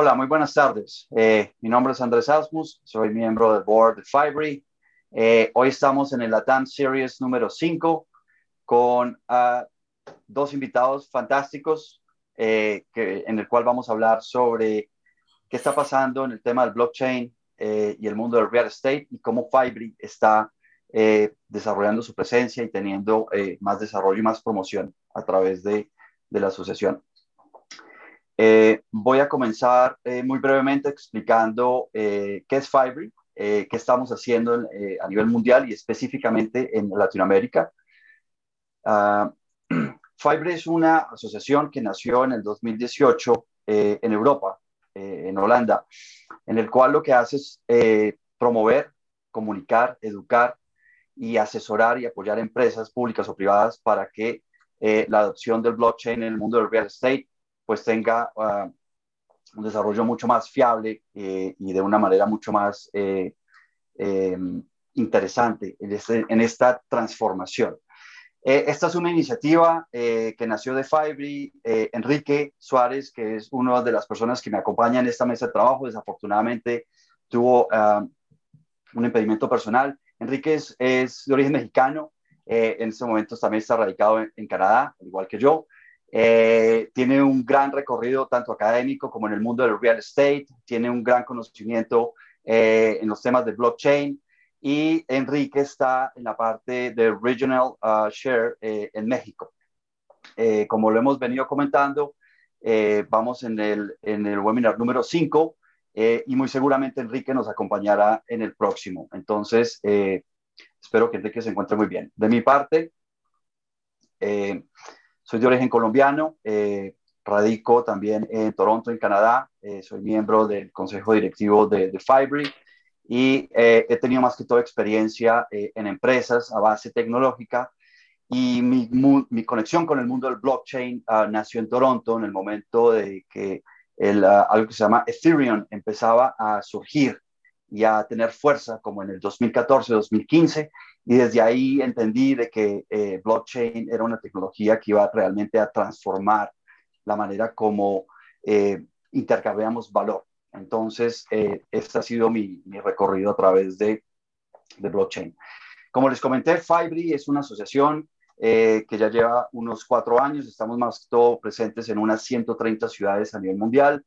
Hola, muy buenas tardes. Eh, mi nombre es Andrés Asmus, soy miembro del board de Fibre. Eh, hoy estamos en el Latam Series número 5 con uh, dos invitados fantásticos eh, en el cual vamos a hablar sobre qué está pasando en el tema del blockchain y el mundo del real estate y cómo Fibre está desarrollando su presencia y teniendo más desarrollo y más promoción a través de la asociación. Eh, voy a comenzar eh, muy brevemente explicando eh, qué es Fibre, qué estamos haciendo en, a nivel mundial y específicamente en Latinoamérica. Uh, Fibre es una asociación que nació en el 2018 en Europa, en Holanda, en el cual lo que hace es promover, comunicar, educar y asesorar y apoyar empresas públicas o privadas para que la adopción del blockchain en el mundo del real estate pues tenga uh, un desarrollo mucho más fiable eh, y de una manera mucho más eh, eh, interesante en, este, en, esta transformación. Eh, esta es una iniciativa que nació de Fibre. Enrique Suárez, que es una de las personas que me acompaña en esta mesa de trabajo, desafortunadamente tuvo uh, un impedimento personal. Enrique es, de origen mexicano, en este momento también está radicado en Canadá, igual que yo. Eh, tiene un gran recorrido tanto académico como en el mundo del real estate, tiene un gran conocimiento eh, en los temas de blockchain y Enrique está en la parte de Regional uh, Share eh, en México. Eh, como lo hemos venido comentando, eh, vamos en el, en el webinar número 5 y muy seguramente Enrique nos acompañará en el próximo. Entonces, espero que Enrique se encuentre muy bien. De mi parte, soy de origen colombiano, eh, radico también en Toronto, en Canadá. Eh, soy miembro del consejo directivo de, de Fibre y eh, he tenido más que toda experiencia eh, en empresas a base tecnológica. Y mi, mi, conexión con el mundo del blockchain uh, nació en Toronto en el momento de que el, uh, algo que se llama Ethereum empezaba a surgir y a tener fuerza como en el 2014-2015 y desde ahí entendí de que eh, blockchain era una tecnología que iba realmente a transformar la manera como eh, intercambiamos valor. Entonces, eh, este ha sido mi, mi, recorrido a través de, de blockchain. Como les comenté, Fibre es una asociación eh, que ya lleva unos cuatro años. Estamos más que todo presentes en unas 130 ciudades a nivel mundial.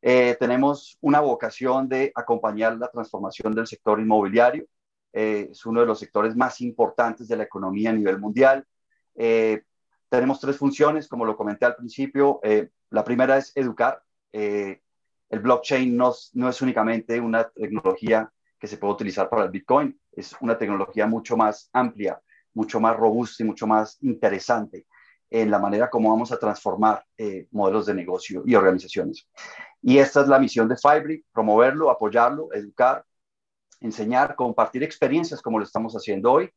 Eh, tenemos una vocación de acompañar la transformación del sector inmobiliario eh, es uno de los sectores más importantes de la economía a nivel mundial. Eh, tenemos tres funciones, como lo comenté al principio. Eh, la primera es educar. El blockchain no, no, es únicamente una tecnología que se puede utilizar para el Bitcoin, es una tecnología mucho más amplia, mucho más robusta y mucho más interesante en la manera como vamos a transformar modelos de negocio y organizaciones. Y esta es la misión de Fibre, promoverlo, apoyarlo, educar enseñar, compartir experiencias como lo estamos haciendo hoy.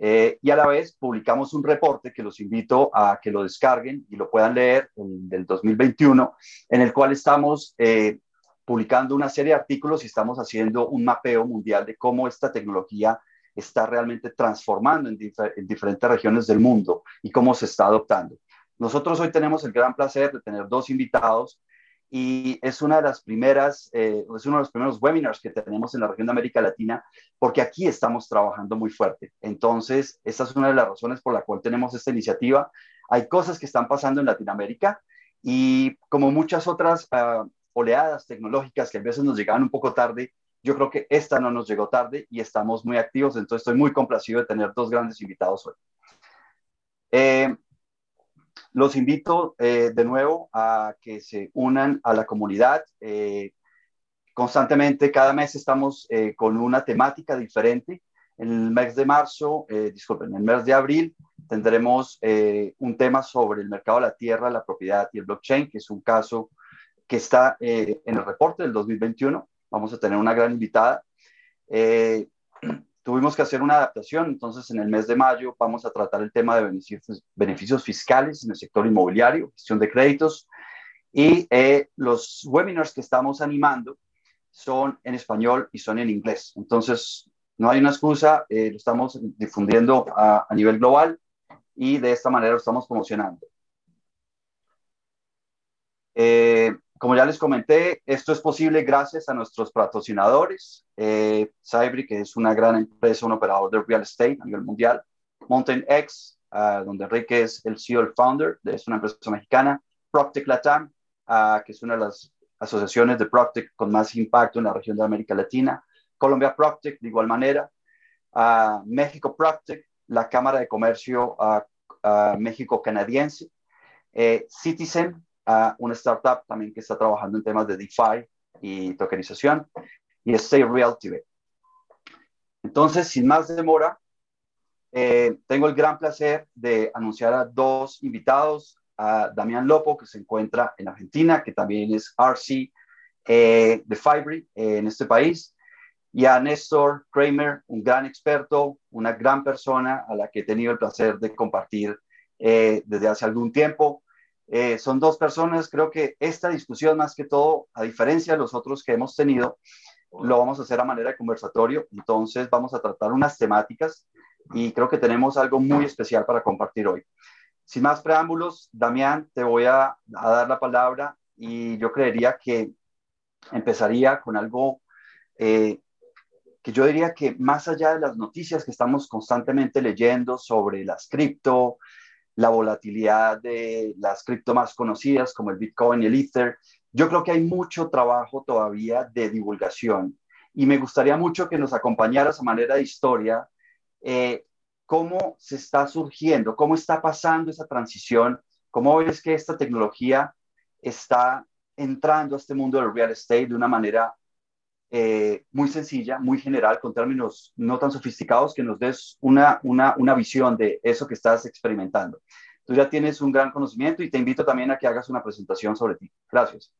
Eh, y a la vez publicamos un reporte que los invito a que lo descarguen y lo puedan leer en, del 2021, en el cual estamos eh, publicando una serie de artículos y estamos haciendo un mapeo mundial de cómo esta tecnología está realmente transformando en, en diferentes regiones del mundo y cómo se está adoptando. Nosotros hoy tenemos el gran placer de tener dos invitados y es una de las primeras, eh, es uno de los primeros webinars que tenemos en la región de América Latina, porque aquí estamos trabajando muy fuerte. Entonces, esta es una de las razones por la cual tenemos esta iniciativa. Hay cosas que están pasando en Latinoamérica y como muchas otras uh, oleadas tecnológicas que a veces nos llegaban un poco tarde, yo creo que esta no nos llegó tarde y estamos muy activos, entonces estoy muy complacido de tener dos grandes invitados hoy. Eh, los invito eh, de nuevo a que se unan a la comunidad. Eh, constantemente, cada mes estamos eh, con una temática diferente. En el mes de marzo, eh, disculpen, en el mes de abril tendremos eh, un tema sobre el mercado de la tierra, la propiedad y el blockchain, que es un caso que está en el reporte del 2021. Vamos a tener una gran invitada tuvimos que hacer una adaptación, entonces en el mes de mayo vamos a tratar el tema de beneficios, beneficios fiscales en el sector inmobiliario, gestión de créditos, y eh, los webinars que estamos animando son en español y son en inglés. Entonces, no hay una excusa, eh, lo estamos difundiendo a, a, nivel global y de esta manera lo estamos promocionando. Eh, como ya les comenté, esto es posible gracias a nuestros patrocinadores, eh, que es una gran empresa, un operador de real estate a nivel mundial, Mountain X, ah, donde Enrique es el CEO, el founder, es una empresa mexicana, Proctec Latam, ah, que es una de las asociaciones de Proctec con más impacto en la región de América Latina, Colombia Proctec de igual manera, uh, México Proctec, la Cámara de Comercio México-Canadiense, eh, Citizen, una startup también que está trabajando en temas de DeFi y tokenización, y Stay Real TV. Entonces, sin más demora, eh, tengo el gran placer de anunciar a dos invitados, a Damián Lopo, que se encuentra en Argentina, que también es RC eh, de Fibre en este país, y a Néstor Kramer, un gran experto, una gran persona a la que he tenido el placer de compartir eh, desde hace algún tiempo. Eh, son dos personas, creo que esta discusión más que todo, a diferencia de los otros que hemos tenido, lo vamos a hacer a manera de conversatorio, entonces vamos a tratar unas temáticas y creo que tenemos algo muy especial para compartir hoy. Sin más preámbulos, Damián, te voy a, a dar la palabra y yo creería que empezaría con algo eh, que yo diría que más allá de las noticias que estamos constantemente leyendo sobre las cripto, la volatilidad de las cripto más conocidas como el Bitcoin y el Ether, yo creo que hay mucho trabajo todavía de divulgación y me gustaría mucho que nos acompañaras a manera de historia eh, cómo se está surgiendo, cómo está pasando esa transición, cómo ves que esta tecnología está entrando a este mundo del real estate de una manera eh, muy sencilla, muy general, con términos no tan sofisticados, que nos des una, una, una visión de eso que estás experimentando. Tú ya tienes un gran conocimiento y te invito también a que hagas una presentación sobre ti. Gracias.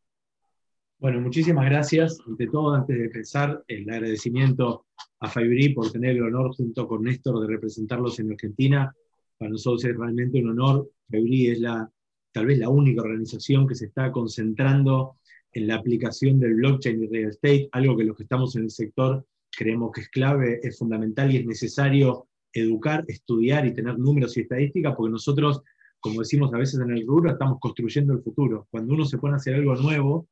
Bueno, muchísimas gracias. Ante todo, antes de empezar, el agradecimiento a Fibri por tener el honor junto con Néstor de representarlos en Argentina. Para nosotros es realmente un honor. Fibri es la, tal vez la única organización que se está concentrando en la aplicación del blockchain y real estate, algo que los que estamos en el sector creemos que es clave, es fundamental y es necesario educar, estudiar y tener números y estadísticas, porque nosotros, como decimos a veces en el rubro, estamos construyendo el futuro. Cuando uno se pone a hacer algo nuevo,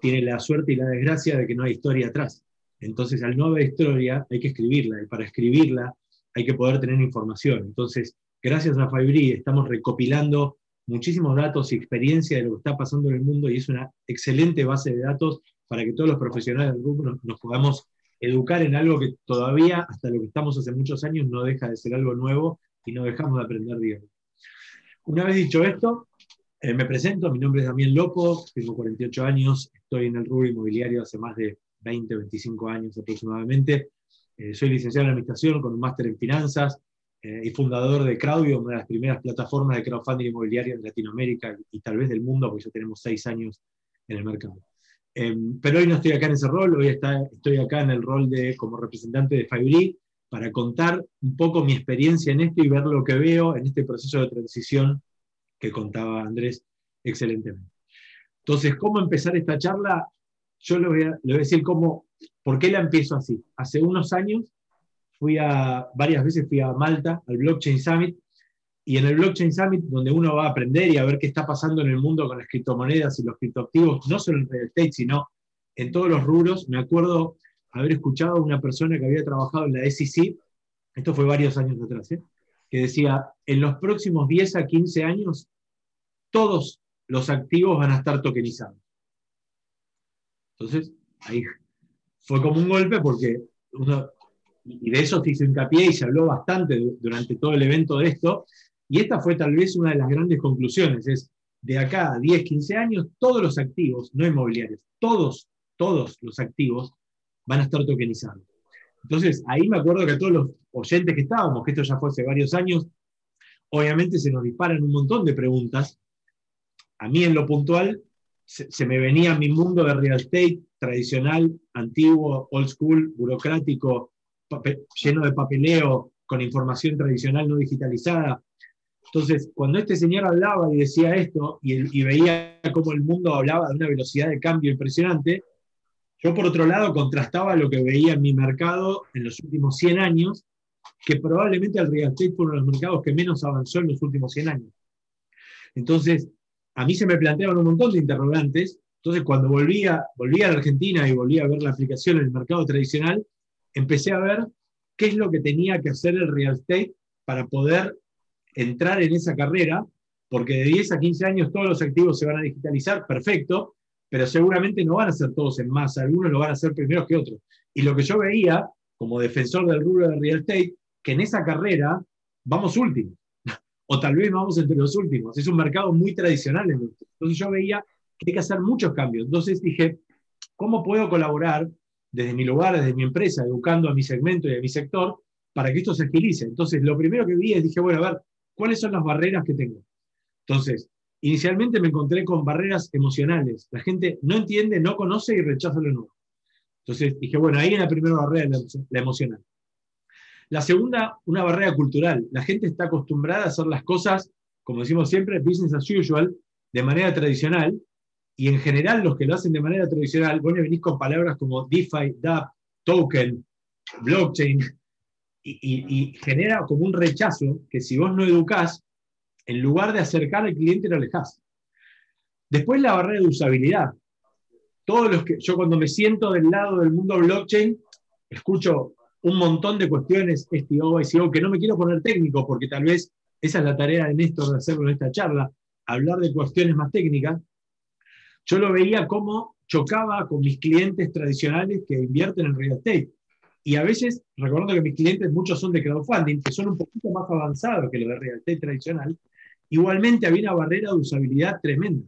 tiene la suerte y la desgracia de que no hay historia atrás. Entonces, al no haber historia, hay que escribirla, y para escribirla hay que poder tener información. Entonces, gracias a Fibri estamos recopilando muchísimos datos y experiencia de lo que está pasando en el mundo y es una excelente base de datos para que todos los profesionales del grupo nos, podamos educar en algo que todavía, hasta lo que estamos hace muchos años, no deja de ser algo nuevo y no dejamos de aprender diario. Una vez dicho esto, eh, me presento, mi nombre es Damián Lopo, tengo 48 años, estoy en el rubro inmobiliario hace más de 20, 25 años aproximadamente. Eh, soy licenciado en Administración con un máster en Finanzas, eh, y fundador de Crowdio, una de las primeras plataformas de crowdfunding inmobiliario en Latinoamérica y, tal vez del mundo, porque ya tenemos seis años en el mercado. Em, pero hoy no estoy acá en ese rol, hoy está, estoy acá en el rol de como representante de Fibri para contar un poco mi experiencia en esto y ver lo que veo en este proceso de transición que contaba Andrés excelentemente. Entonces, ¿cómo empezar esta charla? Yo le voy voy a decir cómo, por qué la empiezo así. Hace unos años fui a, varias veces fui a Malta, al Blockchain Summit, y en el Blockchain Summit, donde uno va a aprender y a ver qué está pasando en el mundo con las criptomonedas y los criptoactivos, no solo en real estate, sino en todos los rubros, me acuerdo haber escuchado a una persona que había trabajado en la SEC, esto fue varios años atrás, ¿eh? que decía, en los próximos 10 a 15 años, todos los activos van a estar tokenizados. Entonces, ahí fue como un golpe porque uno y de eso se hizo hincapié y se habló bastante durante todo el evento de esto, y esta fue tal vez una de las grandes conclusiones, es de acá a 10, 15 años, todos los activos, no inmobiliarios, todos, todos los activos van a estar tokenizados. Entonces, ahí me acuerdo que a todos los oyentes que estábamos, que esto ya fue hace varios años, obviamente se nos disparan un montón de preguntas. A mí en lo puntual se, se me venía mi mundo de real estate tradicional, antiguo, old school, burocrático, lleno de papeleo, con información tradicional no digitalizada. Entonces, cuando este señor hablaba y decía esto, y, veía cómo el mundo hablaba de una velocidad de cambio impresionante, yo por otro lado contrastaba lo que veía en mi mercado en los últimos 100 años, que probablemente el real estate fue uno de los mercados que menos avanzó en los últimos 100 años. Entonces, a mí se me planteaban un montón de interrogantes Entonces, cuando volvía, volvía a la Argentina y volvía a ver la aplicación en el mercado tradicional, empecé a ver qué es lo que tenía que hacer el real estate para poder entrar en esa carrera, porque de 10 a 15 años todos los activos se van a digitalizar, perfecto, pero seguramente no van a ser todos en masa, algunos lo van a hacer primero que otros. Y lo que yo veía, como defensor del rubro de real estate, que en esa carrera vamos últimos, o tal vez vamos entre los últimos. Es un mercado muy tradicional. Entonces yo veía que hay que hacer muchos cambios. Entonces dije, ¿cómo puedo colaborar desde mi lugar, desde mi empresa, educando a mi segmento y a mi sector para que esto se agilice? Entonces lo primero que vi es, dije, bueno, a ver, ¿cuáles son las barreras que tengo? Entonces, inicialmente me encontré con barreras emocionales. La gente no entiende, no conoce y rechaza lo nuevo. Entonces dije, bueno, ahí en la primera barrera, la emocional. La segunda, una barrera cultural. La gente está acostumbrada a hacer las cosas, como decimos siempre, business as usual, de manera tradicional, y en general los que lo hacen de manera tradicional, vos venís con palabras como DeFi, DApp, token, blockchain, y, genera como un rechazo que si vos no educás, en lugar de acercar al cliente lo alejás. Después la barrera de usabilidad. Todos los que yo cuando me siento del lado del mundo blockchain, escucho un montón de cuestiones STO, SEO, que no me quiero poner técnico, porque tal vez esa es la tarea de Néstor de hacerlo en esta charla, hablar de cuestiones más técnicas. Yo lo veía como chocaba con mis clientes tradicionales que invierten en real estate. Y a veces, recuerdo que mis clientes, muchos son de crowdfunding, que son un poquito más avanzados que los de real estate tradicional, igualmente había una barrera de usabilidad tremenda.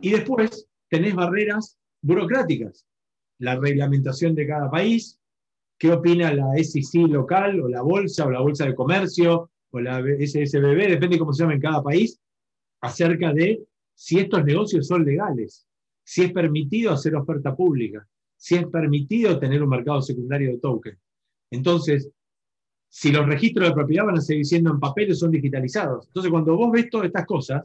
Y después tenés barreras burocráticas, la reglamentación de cada país, qué opina la SEC local o la bolsa o la bolsa de comercio o la SSBB, depende de cómo se llama en cada país, acerca de si estos negocios son legales, si es permitido hacer oferta pública, si es permitido tener un mercado secundario de token. Entonces, si los registros de propiedad van a seguir siendo en papel o son digitalizados. Entonces, cuando vos ves todas estas cosas,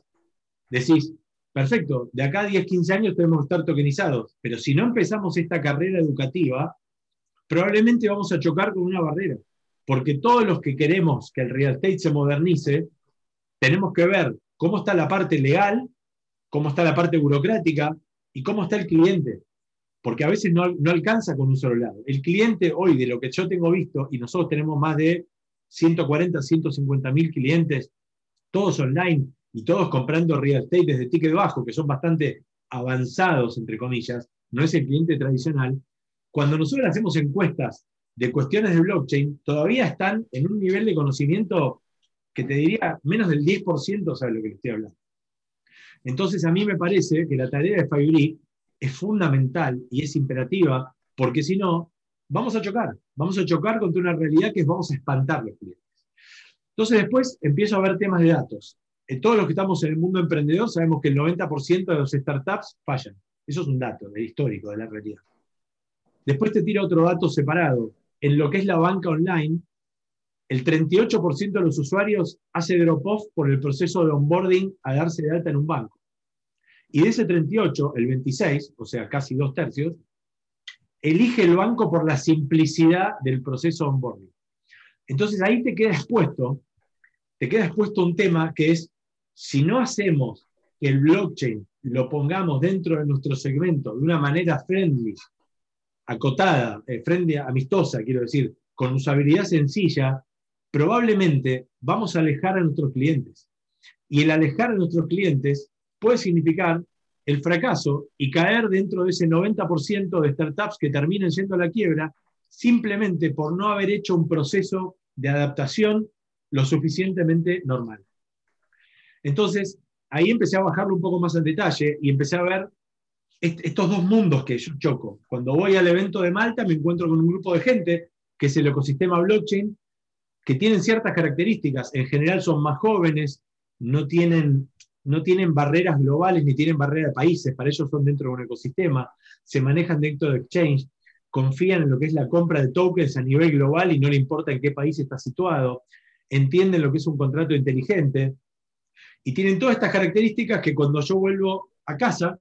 decís, perfecto, de acá a 10, 15 años tenemos que estar tokenizados, pero si no empezamos esta carrera educativa, probablemente vamos a chocar con una barrera, porque todos los que queremos que el real estate se modernice, tenemos que ver cómo está la parte legal, cómo está la parte burocrática y cómo está el cliente, porque a veces no, no alcanza con un solo lado. El cliente hoy, de lo que yo tengo visto, y nosotros tenemos más de 140, 150 mil clientes, todos online y todos comprando real estate desde ticket bajo, que son bastante avanzados, entre comillas, no es el cliente tradicional, cuando nosotros hacemos encuestas de cuestiones de blockchain, todavía están en un nivel de conocimiento que te diría menos del 10% sabe lo que estoy hablando. Entonces a mí me parece que la tarea de Fibri es fundamental y es imperativa, porque si no, vamos a chocar, vamos a chocar contra una realidad que es vamos a espantar los clientes. Entonces después empiezo a ver temas de datos. Todos los que estamos en el mundo emprendedor sabemos que el 90% de los startups fallan. Eso es un dato de histórico de la realidad. Después te tira otro dato separado. En lo que es la banca online, el 38% de los usuarios hace drop-off por el proceso de onboarding a darse de alta en un banco. Y de ese 38, el 26, o sea, casi dos tercios, elige el banco por la simplicidad del proceso onboarding. Entonces ahí te queda expuesto, te expuesto un tema que es, si no hacemos que el blockchain lo pongamos dentro de nuestro segmento de una manera friendly, acotada, eh, frente amistosa, quiero decir, con usabilidad sencilla, probablemente vamos a alejar a nuestros clientes. Y el alejar a nuestros clientes puede significar el fracaso y caer dentro de ese 90% de startups que terminen siendo la quiebra simplemente por no haber hecho un proceso de adaptación lo suficientemente normal. Entonces, ahí empecé a bajarlo un poco más en detalle y empecé a ver estos dos mundos que yo choco. Cuando voy al evento de Malta me encuentro con un grupo de gente que es el ecosistema blockchain, que tienen ciertas características. En general son más jóvenes, no tienen, no tienen barreras globales ni tienen barreras de países, para ellos son dentro de un ecosistema, se manejan dentro de exchange, confían en lo que es la compra de tokens a nivel global y no le importa en qué país está situado, entienden lo que es un contrato inteligente y tienen todas estas características que cuando yo vuelvo a casa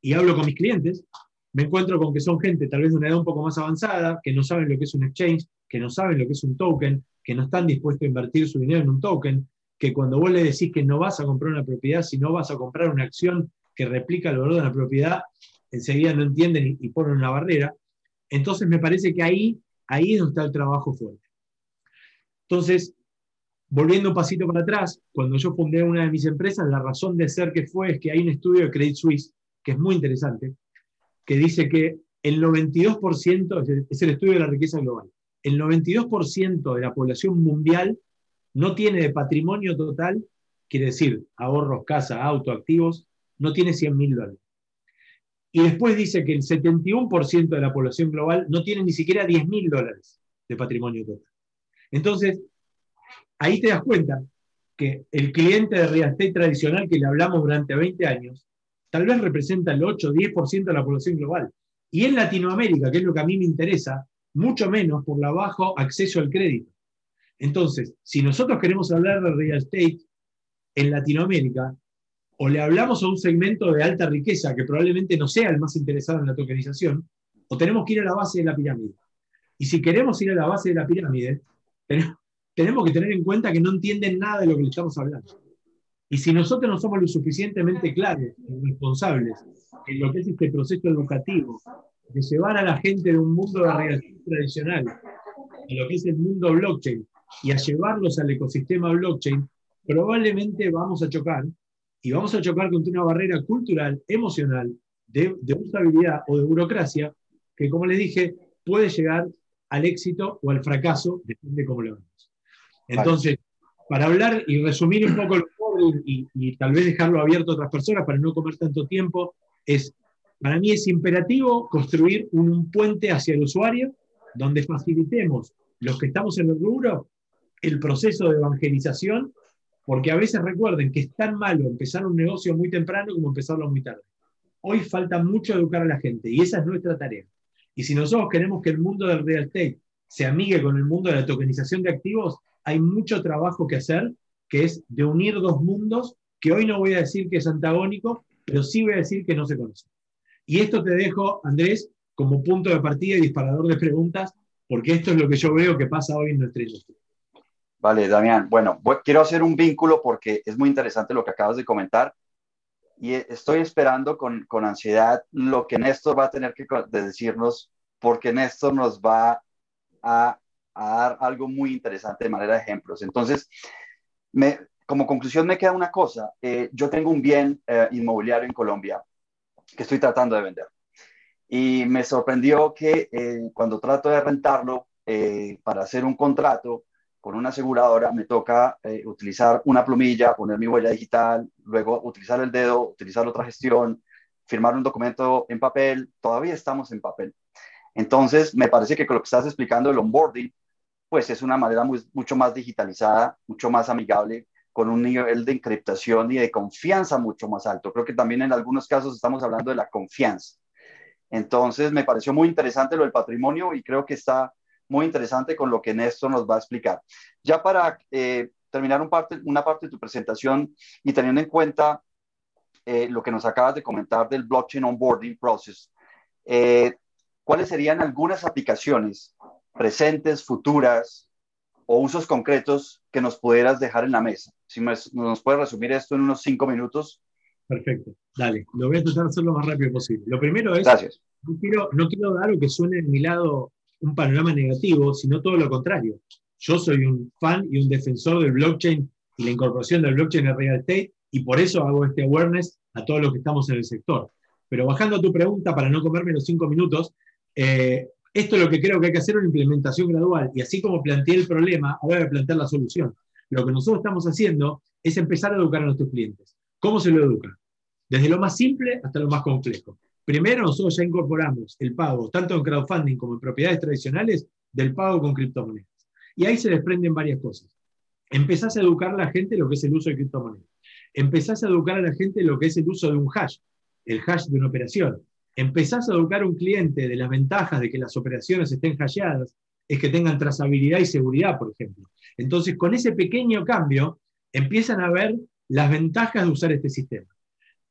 y hablo con mis clientes, me encuentro con que son gente tal vez de una edad un poco más avanzada, que no saben lo que es un exchange, que no saben lo que es un token, que no están dispuestos a invertir su dinero en un token, que cuando vos le decís que no vas a comprar una propiedad, sino vas a comprar una acción que replica el valor de la propiedad, enseguida no entienden y, ponen una barrera. Entonces me parece que ahí, ahí es donde está el trabajo fuerte. Entonces, volviendo un pasito para atrás, cuando yo fundé una de mis empresas, la razón de ser que fue es que hay un estudio de Credit Suisse, que es muy interesante, que dice que el 92%, es el estudio de la riqueza global, el 92% de la población mundial no tiene de patrimonio total, quiere decir ahorros, casa, auto, activos, no tiene 100 mil dólares. Y después dice que el 71% de la población global no tiene ni siquiera 10 mil dólares de patrimonio total. Entonces, ahí te das cuenta que el cliente de real estate tradicional que le hablamos durante 20 años, tal vez representa el 8 o 10% de la población global. Y en Latinoamérica, que es lo que a mí me interesa, mucho menos por la bajo acceso al crédito. Entonces, si nosotros queremos hablar de real estate en Latinoamérica, o le hablamos a un segmento de alta riqueza que probablemente no sea el más interesado en la tokenización, o tenemos que ir a la base de la pirámide. Y si queremos ir a la base de la pirámide, tenemos que tener en cuenta que no entienden nada de lo que le estamos hablando. Y si nosotros no somos lo suficientemente claros y responsables en lo que es este proceso educativo, de llevar a la gente de un mundo de relación tradicional a lo que es el mundo blockchain y a llevarlos al ecosistema blockchain, probablemente vamos a chocar y vamos a chocar contra una barrera cultural, emocional, de, de usabilidad o de burocracia, que como les dije, puede llegar al éxito o al fracaso, depende de cómo lo vemos. Entonces, para hablar y resumir un poco el y, y tal vez dejarlo abierto a otras personas para no comer tanto tiempo, es, para mí es imperativo construir un puente hacia el usuario donde facilitemos los que estamos en el rubro el proceso de evangelización, porque a veces recuerden que es tan malo empezar un negocio muy temprano como empezarlo muy tarde. Hoy falta mucho educar a la gente y esa es nuestra tarea. Y si nosotros queremos que el mundo del real estate se amigue con el mundo de la tokenización de activos, hay mucho trabajo que hacer, que es de unir dos mundos, que hoy no voy a decir que es antagónico, pero sí voy a decir que no se conocen. Y esto te dejo, Andrés, como punto de partida y disparador de preguntas, porque esto es lo que yo veo que pasa hoy en nuestra industria. Vale, Damián. Bueno, quiero hacer un vínculo porque es muy interesante lo que acabas de comentar y estoy esperando con, con ansiedad lo que Néstor va a tener que decirnos, porque Néstor nos va a, dar algo muy interesante de manera de ejemplos. Entonces, me, como conclusión me queda una cosa. Eh, yo tengo un bien eh, inmobiliario en Colombia que estoy tratando de vender. Y me sorprendió que eh, cuando trato de rentarlo para hacer un contrato, con una aseguradora me toca eh, utilizar una plumilla, poner mi huella digital, luego utilizar el dedo, utilizar otra gestión, firmar un documento en papel, todavía estamos en papel. Entonces, me parece que con lo que estás explicando el onboarding, pues es una manera mucho más digitalizada, mucho más amigable, con un nivel de encriptación y de confianza mucho más alto. Creo que también en algunos casos estamos hablando de la confianza. Entonces, me pareció muy interesante lo del patrimonio y creo que está muy interesante con lo que Néstor nos va a explicar. Ya para eh, terminar un parte, una parte de tu presentación y teniendo en cuenta eh, lo que nos acabas de comentar del blockchain onboarding process, eh, ¿cuáles serían algunas aplicaciones presentes, futuras o usos concretos que nos pudieras dejar en la mesa? Si nos puedes resumir esto en unos cinco minutos. Perfecto, dale, lo voy a tratar de hacer lo más rápido posible. Lo primero es, Gracias. No, quiero, no quiero dar lo que suene en mi lado un panorama negativo, sino todo lo contrario. Yo soy un fan y un defensor del blockchain y la incorporación del blockchain en real estate y por eso hago este awareness a todos los que estamos en el sector. Pero bajando a tu pregunta, para no comerme los cinco minutos, eh, esto es lo que creo que hay que hacer una implementación gradual y así como planteé el problema, ahora voy a plantear la solución. Lo que nosotros estamos haciendo es empezar a educar a nuestros clientes. ¿Cómo se lo educa? Desde lo más simple hasta lo más complejo. Primero, nosotros ya incorporamos el pago, tanto en crowdfunding como en propiedades tradicionales, del pago con criptomonedas. Y ahí se desprenden varias cosas. Empezás a educar a la gente lo que es el uso de criptomonedas. Empezás a educar a la gente lo que es el uso de un hash, el hash de una operación. Empezás a educar a un cliente de las ventajas de que las operaciones estén hasheadas, es que tengan trazabilidad y seguridad, por ejemplo. Entonces, con ese pequeño cambio, empiezan a ver las ventajas de usar este sistema.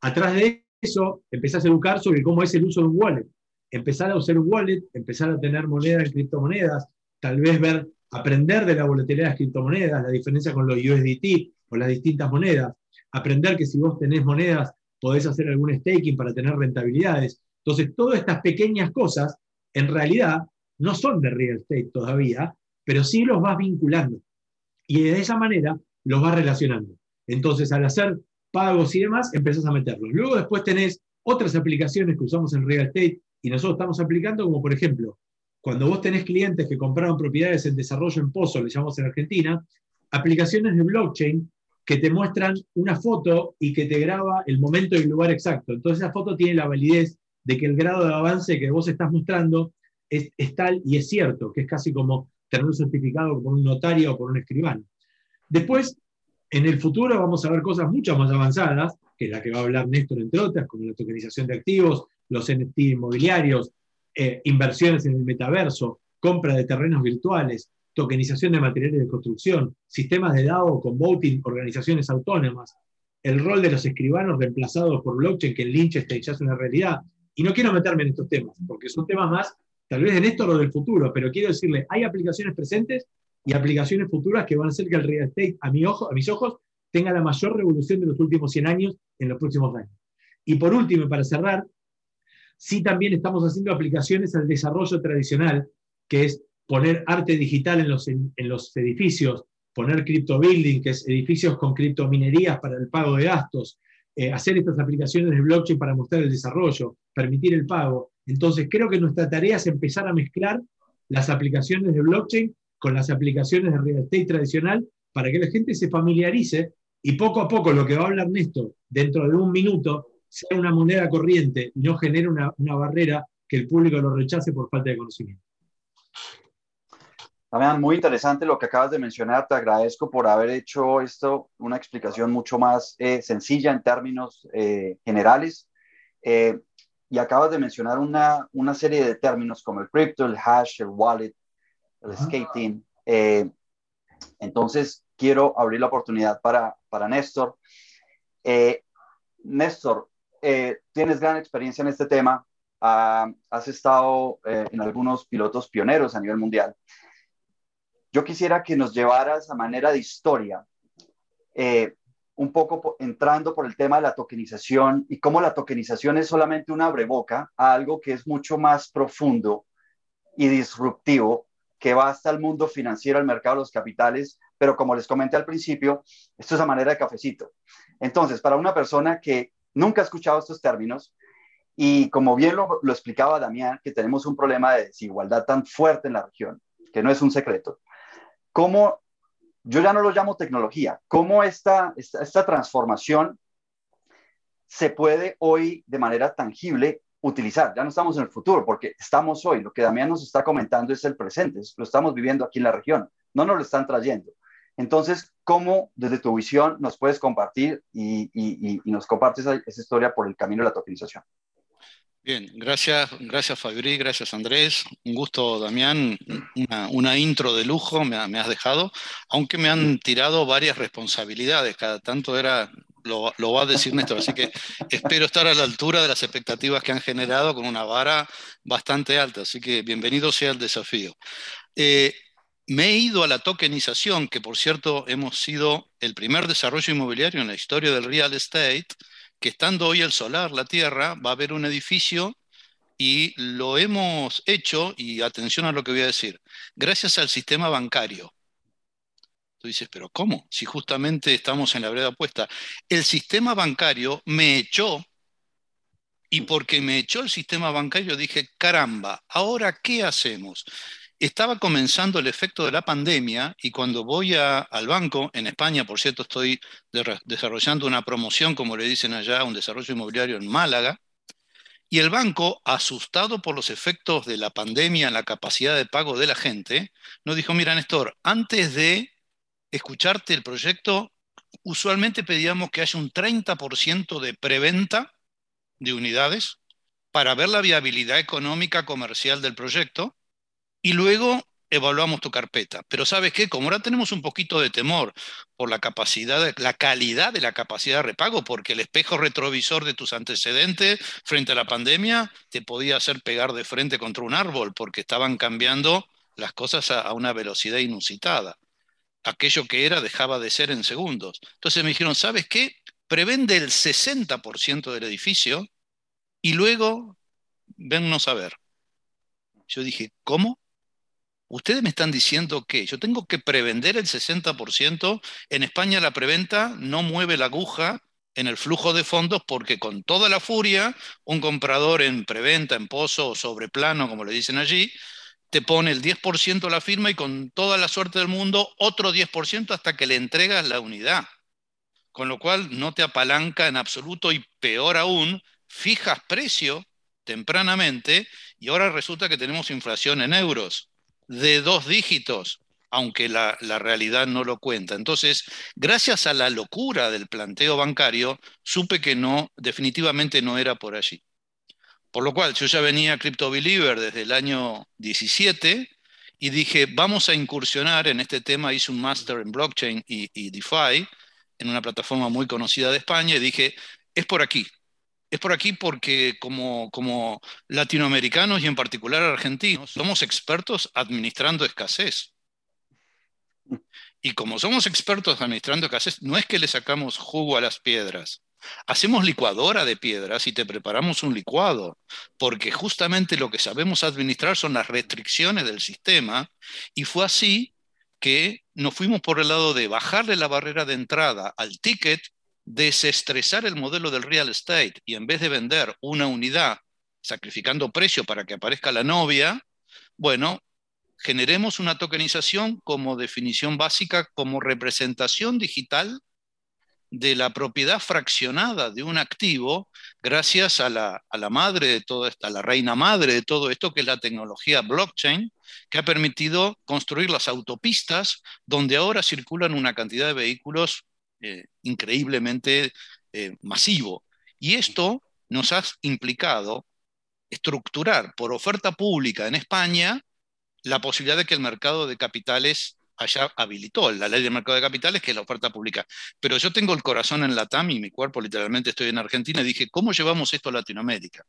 Atrás de eso, empezás a educar sobre cómo es el uso de un wallet. Empezar a usar un wallet, empezar a tener monedas criptomonedas, tal vez ver, aprender de la volatilidad de las criptomonedas, la diferencia con los USDT o las distintas monedas, aprender que si vos tenés monedas podés hacer algún staking para tener rentabilidades. Entonces, todas estas pequeñas cosas, en realidad, no son de real estate todavía, pero sí los vas vinculando. Y de esa manera los vas relacionando. Entonces, al hacer pagos y demás, empezás a meterlos. Luego después tenés otras aplicaciones que usamos en real estate y nosotros estamos aplicando, como por ejemplo, cuando vos tenés clientes que compraron propiedades en desarrollo en Pozo, le llamamos en Argentina, aplicaciones de blockchain que te muestran una foto y que te graba el momento y el lugar exacto. Entonces esa foto tiene la validez de que el grado de avance que vos estás mostrando es, tal y es cierto, que es casi como tener un certificado por un notario o por un escribano. Después, en el futuro vamos a ver cosas mucho más avanzadas, que la que va a hablar Néstor, entre otras, como la tokenización de activos, los NFT inmobiliarios, eh, inversiones en el metaverso, compra de terrenos virtuales, tokenización de materiales de construcción, sistemas de DAO con voting, organizaciones autónomas, el rol de los escribanos reemplazados por blockchain, que en Liechtenstein ya es una realidad. Y no quiero meterme en estos temas, porque son temas más, tal vez de Néstor o del futuro, pero quiero decirle, hay aplicaciones presentes y aplicaciones futuras que van a hacer que el real estate, a, mi ojo, a mis ojos, tenga la mayor revolución de los últimos 100 años en los próximos años. Y por último, para cerrar, sí también estamos haciendo aplicaciones al desarrollo tradicional, que es poner arte digital en los, en, los edificios, poner crypto building, que es edificios con criptominerías para el pago de gastos, eh, hacer estas aplicaciones de blockchain para mostrar el desarrollo, permitir el pago. Entonces, creo que nuestra tarea es empezar a mezclar las aplicaciones de blockchain con las aplicaciones de real estate tradicional para que la gente se familiarice y poco a poco lo que va a hablar Néstor dentro de un minuto sea una moneda corriente y no genere una, una barrera que el público lo rechace por falta de conocimiento. También muy interesante lo que acabas de mencionar. Te agradezco por haber hecho esto una explicación mucho más eh, sencilla en términos eh, generales. Eh, y acabas de mencionar una, una, serie de términos como el crypto, el hash, el wallet, el skating. entonces, quiero abrir la oportunidad para, para Néstor. Néstor, tienes gran experiencia en este tema. Ah, has estado en algunos pilotos pioneros a nivel mundial. Yo quisiera que nos llevaras a manera de historia, eh, un poco entrando por el tema de la tokenización y cómo la tokenización es solamente una abreboca a algo que es mucho más profundo y disruptivo, que va hasta el mundo financiero, el mercado de los capitales, pero como les comenté al principio, esto es a manera de cafecito. Entonces, para una persona que nunca ha escuchado estos términos, y como bien lo, lo explicaba Damián, que tenemos un problema de desigualdad tan fuerte en la región, que no es un secreto, cómo, yo ya no lo llamo tecnología, cómo esta, esta, transformación se puede hoy de manera tangible utilizar. Ya no estamos en el futuro, porque estamos hoy. Lo que Damián nos está comentando es el presente, lo estamos viviendo aquí en la región, no nos lo están trayendo. Entonces, ¿cómo desde tu visión nos puedes compartir y, nos compartes esa, esa, historia por el camino de la tokenización? Bien, gracias, gracias Fabri, gracias Andrés. Un gusto, Damián. Una, intro de lujo me, has dejado, aunque me han tirado varias responsabilidades. Cada tanto era, lo, va a decir Néstor, así que espero estar a la altura de las expectativas que han generado con una vara bastante alta. Así que bienvenido sea el desafío. Eh, me he ido a la tokenización, que por cierto hemos sido el primer desarrollo inmobiliario en la historia del real estate que estando hoy el solar, la Tierra, va a haber un edificio y lo hemos hecho, y atención a lo que voy a decir, gracias al sistema bancario. Tú dices, pero ¿cómo? Si justamente estamos en la breda opuesta. El sistema bancario me echó, y porque me echó el sistema bancario dije, caramba, ¿ahora qué hacemos? Estaba comenzando el efecto de la pandemia y cuando voy al banco, en España, por cierto, estoy desarrollando una promoción, como le dicen allá, un desarrollo inmobiliario en Málaga, y el banco, asustado por los efectos de la pandemia en la capacidad de pago de la gente, nos dijo, mira, Néstor, antes de escucharte el proyecto, usualmente pedíamos que haya un 30% de preventa de unidades para ver la viabilidad económica comercial del proyecto y luego evaluamos tu carpeta. Pero ¿sabes qué? Como ahora tenemos un poquito de temor por la capacidad, la calidad de la capacidad de repago, porque el espejo retrovisor de tus antecedentes frente a la pandemia te podía hacer pegar de frente contra un árbol, porque estaban cambiando las cosas a, una velocidad inusitada. Aquello que era dejaba de ser en segundos. Entonces me dijeron, ¿sabes qué? prevende el 60% del edificio y luego vennos a ver. Yo dije, ¿cómo? Ustedes me están diciendo que yo tengo que prevender el 60%. En España la preventa no mueve la aguja en el flujo de fondos porque con toda la furia, un comprador en preventa, en pozo o sobre plano, como le dicen allí, te pone el 10% a la firma y con toda la suerte del mundo otro 10% hasta que le entregas la unidad. Con lo cual no te apalanca en absoluto y peor aún, fijas precio tempranamente y ahora resulta que tenemos inflación en euros de dos dígitos, aunque la, realidad no lo cuenta. Entonces, gracias a la locura del planteo bancario, supe que no, definitivamente no era por allí. Por lo cual, yo ya venía Crypto Believer desde el año 17 y dije, vamos a incursionar en este tema, hice un máster en blockchain y, y DeFi en una plataforma muy conocida de España y dije, es por aquí, es por aquí porque como, como latinoamericanos y en particular argentinos, somos expertos administrando escasez. Y como somos expertos administrando escasez, no es que le sacamos jugo a las piedras. Hacemos licuadora de piedras y te preparamos un licuado, porque justamente lo que sabemos administrar son las restricciones del sistema, y fue así que nos fuimos por el lado de bajarle la barrera de entrada al ticket desestresar el modelo del real estate y en vez de vender una unidad sacrificando precio para que aparezca la novia, bueno, generemos una tokenización como definición básica, como representación digital de la propiedad fraccionada de un activo gracias a la, a la madre de todo esto, a la reina madre de todo esto, que es la tecnología blockchain, que ha permitido construir las autopistas donde ahora circulan una cantidad de vehículos eh, increíblemente eh, masivo. Y esto nos ha implicado estructurar por oferta pública en España la posibilidad de que el mercado de capitales allá habilitó la ley del mercado de capitales, que es la oferta pública. Pero yo tengo el corazón en la TAM y mi cuerpo literalmente estoy en Argentina y dije, ¿cómo llevamos esto a Latinoamérica?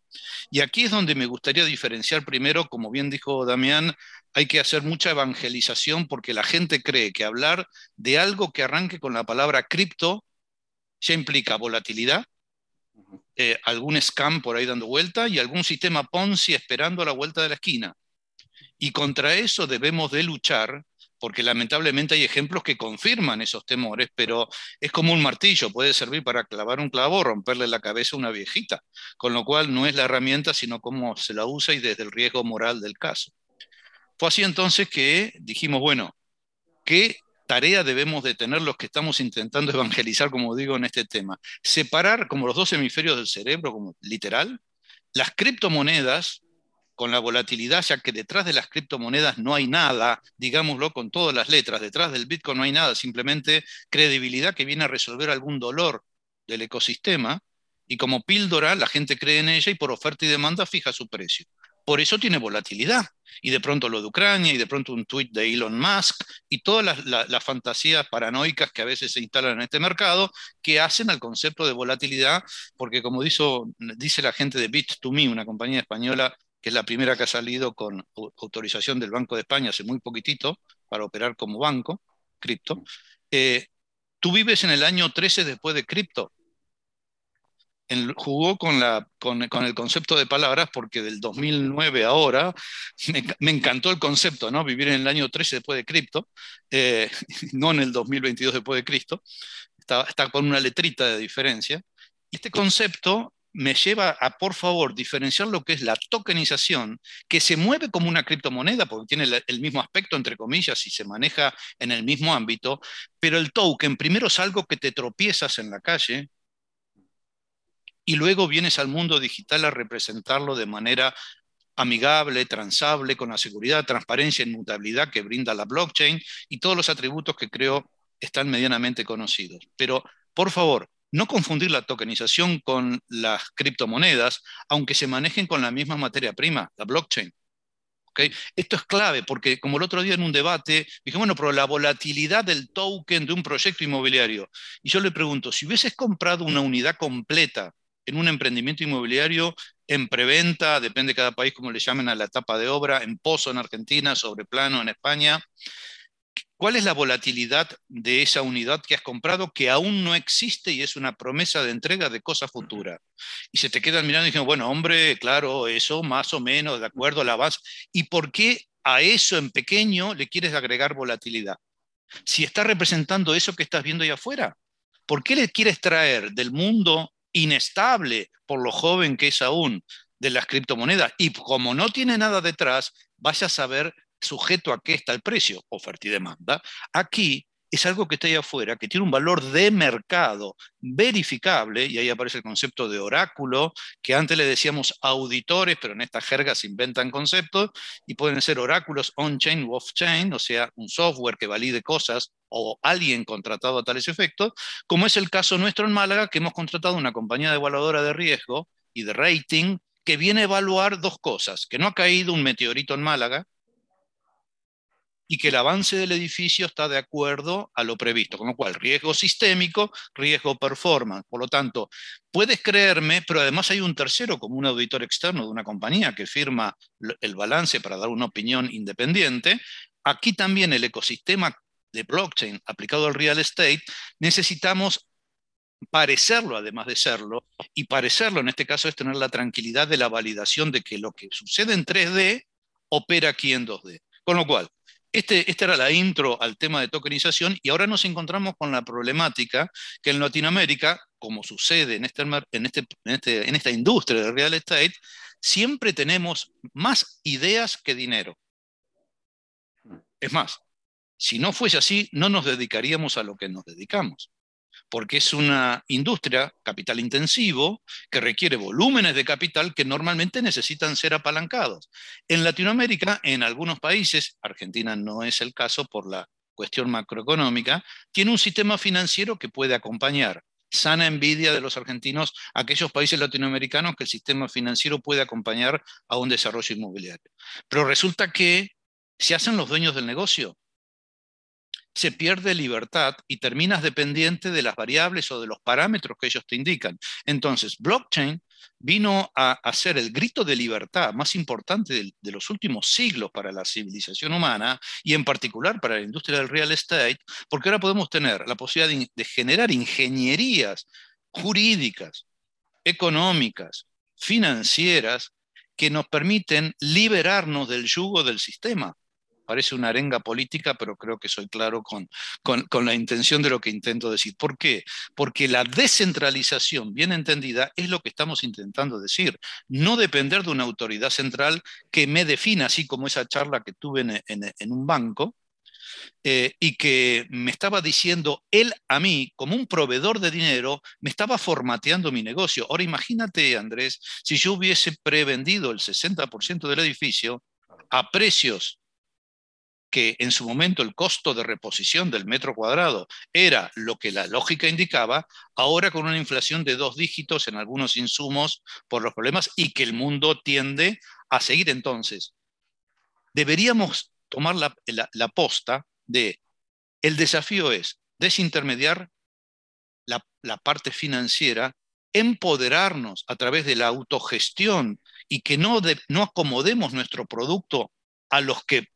Y aquí es donde me gustaría diferenciar primero, como bien dijo Damián, hay que hacer mucha evangelización porque la gente cree que hablar de algo que arranque con la palabra cripto ya implica volatilidad, eh, algún scam por ahí dando vuelta y algún sistema Ponzi esperando a la vuelta de la esquina. Y contra eso debemos de luchar porque lamentablemente hay ejemplos que confirman esos temores, pero es como un martillo, puede servir para clavar un clavo romperle la cabeza a una viejita, con lo cual no es la herramienta, sino cómo se la usa y desde el riesgo moral del caso. Fue así entonces que dijimos, bueno, ¿qué tarea debemos de tener los que estamos intentando evangelizar, como digo, en este tema? Separar como los dos hemisferios del cerebro, como literal, las criptomonedas con la volatilidad, ya que detrás de las criptomonedas no hay nada, digámoslo con todas las letras, detrás del Bitcoin no hay nada, simplemente credibilidad que viene a resolver algún dolor del ecosistema, y como píldora la gente cree en ella y por oferta y demanda fija su precio. Por eso tiene volatilidad. Y de pronto lo de Ucrania, y de pronto un tweet de Elon Musk, y todas las, fantasías paranoicas que a veces se instalan en este mercado, que hacen al concepto de volatilidad, porque como dice la gente de Bit2Me, una compañía española que es la primera que ha salido con autorización del Banco de España hace muy poquitito para operar como banco, cripto. Eh, tú vives en el año 13 después de cripto. jugó con, la, con, el concepto de palabras porque del 2009 ahora me, encantó el concepto, ¿no? Vivir en el año 13 después de cripto, eh, no en el 2022 después de Cristo. Está, está con una letrita de diferencia. Este concepto me lleva a, por favor, diferenciar lo que es la tokenización, que se mueve como una criptomoneda, porque tiene el, mismo aspecto, entre comillas, y se maneja en el mismo ámbito, pero el token primero es algo que te tropiezas en la calle y luego vienes al mundo digital a representarlo de manera amigable, transable, con la seguridad, transparencia, inmutabilidad que brinda la blockchain y todos los atributos que creo están medianamente conocidos. Pero, por favor, no confundir la tokenización con las criptomonedas, aunque se manejen con la misma materia prima, la blockchain. ¿Okay? Esto es clave porque, como el otro día en un debate, dije, bueno, pero la volatilidad del token de un proyecto inmobiliario. Y yo le pregunto, si hubieses comprado una unidad completa en un emprendimiento inmobiliario en preventa, depende de cada país como le llamen a la etapa de obra, en pozo en Argentina, sobre plano en España, ¿Cuál es la volatilidad de esa unidad que has comprado que aún no existe y es una promesa de entrega de cosa futura? Y se te quedan mirando y dicen, bueno, hombre, claro, eso más o menos, de acuerdo a la base. ¿Y por qué a eso en pequeño le quieres agregar volatilidad? Si está representando eso que estás viendo ahí afuera, ¿por qué le quieres traer del mundo inestable, por lo joven que es aún, de las criptomonedas? Y como no tiene nada detrás, vaya a saber sujeto a qué está el precio, oferta y demanda. Aquí es algo que está ahí afuera, que tiene un valor de mercado verificable, y ahí aparece el concepto de oráculo, que antes le decíamos auditores, pero en esta jerga se inventan conceptos, y pueden ser oráculos on-chain o off-chain, o sea, un software que valide cosas o alguien contratado a tales efectos, como es el caso nuestro en Málaga, que hemos contratado una compañía de evaluadora de riesgo y de rating que viene a evaluar dos cosas, que no ha caído un meteorito en Málaga, y que el avance del edificio está de acuerdo a lo previsto, con lo cual riesgo sistémico, riesgo performance. Por lo tanto, puedes creerme, pero además hay un tercero, como un auditor externo de una compañía que firma el balance para dar una opinión independiente. Aquí también el ecosistema de blockchain aplicado al real estate, necesitamos parecerlo además de serlo, y parecerlo en este caso es tener la tranquilidad de la validación de que lo que sucede en 3D opera aquí en 2D. Con lo cual, este, esta era la intro al tema de tokenización y ahora nos encontramos con la problemática que en Latinoamérica, como sucede en, este, en, este, este, en esta industria del real estate, siempre tenemos más ideas que dinero. Es más, si no fuese así, no nos dedicaríamos a lo que nos dedicamos porque es una industria capital intensivo que requiere volúmenes de capital que normalmente necesitan ser apalancados. En Latinoamérica, en algunos países, Argentina no es el caso por la cuestión macroeconómica, tiene un sistema financiero que puede acompañar sana envidia de los argentinos aquellos países latinoamericanos que el sistema financiero puede acompañar a un desarrollo inmobiliario. Pero resulta que se hacen los dueños del negocio se pierde libertad y terminas dependiente de las variables o de los parámetros que ellos te indican. Entonces, blockchain vino a, hacer el grito de libertad más importante de, los últimos siglos para la civilización humana y en particular para la industria del real estate, porque ahora podemos tener la posibilidad de generar ingenierías jurídicas, económicas, financieras, que nos permiten liberarnos del yugo del sistema parece una arenga política, pero creo que soy claro con, con, la intención de lo que intento decir. ¿Por qué? Porque la descentralización, bien entendida, es lo que estamos intentando decir. No depender de una autoridad central que me defina, así como esa charla que tuve en, un banco, eh, y que me estaba diciendo él a mí, como un proveedor de dinero, me estaba formateando mi negocio. Ahora imagínate, Andrés, si yo hubiese prevendido el 60% del edificio a precios que en su momento el costo de reposición del metro cuadrado era lo que la lógica indicaba, ahora con una inflación de dos dígitos en algunos insumos por los problemas y que el mundo tiende a seguir entonces. Deberíamos tomar la, posta de, el desafío es desintermediar la, la parte financiera, empoderarnos a través de la autogestión y que no, no acomodemos nuestro producto a los que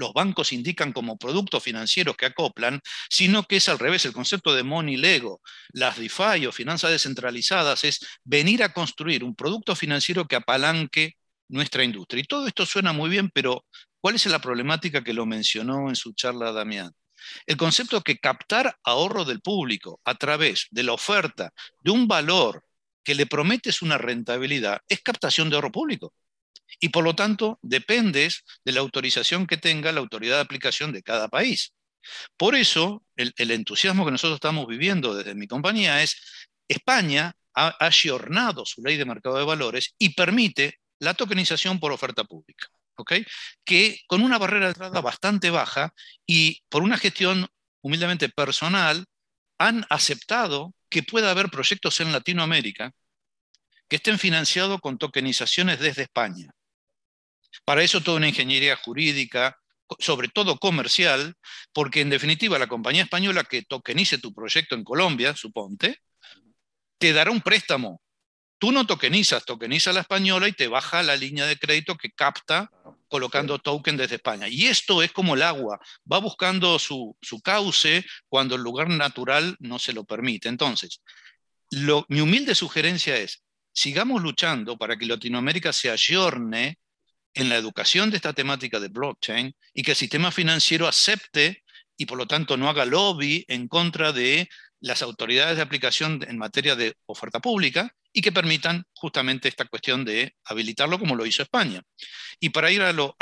los bancos indican como productos financieros que acoplan, sino que es al revés. El concepto de money lego, las DeFi o finanzas descentralizadas es venir a construir un producto financiero que apalanque nuestra industria. Y todo esto suena muy bien, pero ¿cuál es la problemática que lo mencionó en su charla Damián? El concepto que captar ahorro del público a través de la oferta de un valor que le prometes una rentabilidad es captación de ahorro público y por lo tanto dependes de la autorización que tenga la autoridad de aplicación de cada país. Por eso, el, entusiasmo que nosotros estamos viviendo desde mi compañía es, España ha, ayornado su ley de mercado de valores y permite la tokenización por oferta pública, que con una barrera de entrada bastante baja y por una gestión humildemente personal, han aceptado que pueda haber proyectos en Latinoamérica que estén financiados con tokenizaciones desde España. Para eso toda una ingeniería jurídica, sobre todo comercial, porque en definitiva la compañía española que tokenice tu proyecto en Colombia, suponte, te dará un préstamo. Tú no tokenizas, tokeniza la española y te baja la línea de crédito que capta colocando token desde España. Y esto es como el agua, va buscando su, cauce cuando el lugar natural no se lo permite. Entonces, mi humilde sugerencia es, sigamos luchando para que Latinoamérica se ayorne en la educación de esta temática de blockchain y que el sistema financiero acepte y por lo tanto no haga lobby en contra de las autoridades de aplicación en materia de oferta pública y que permitan justamente esta cuestión de habilitarlo como lo hizo España. Y para ir a lo,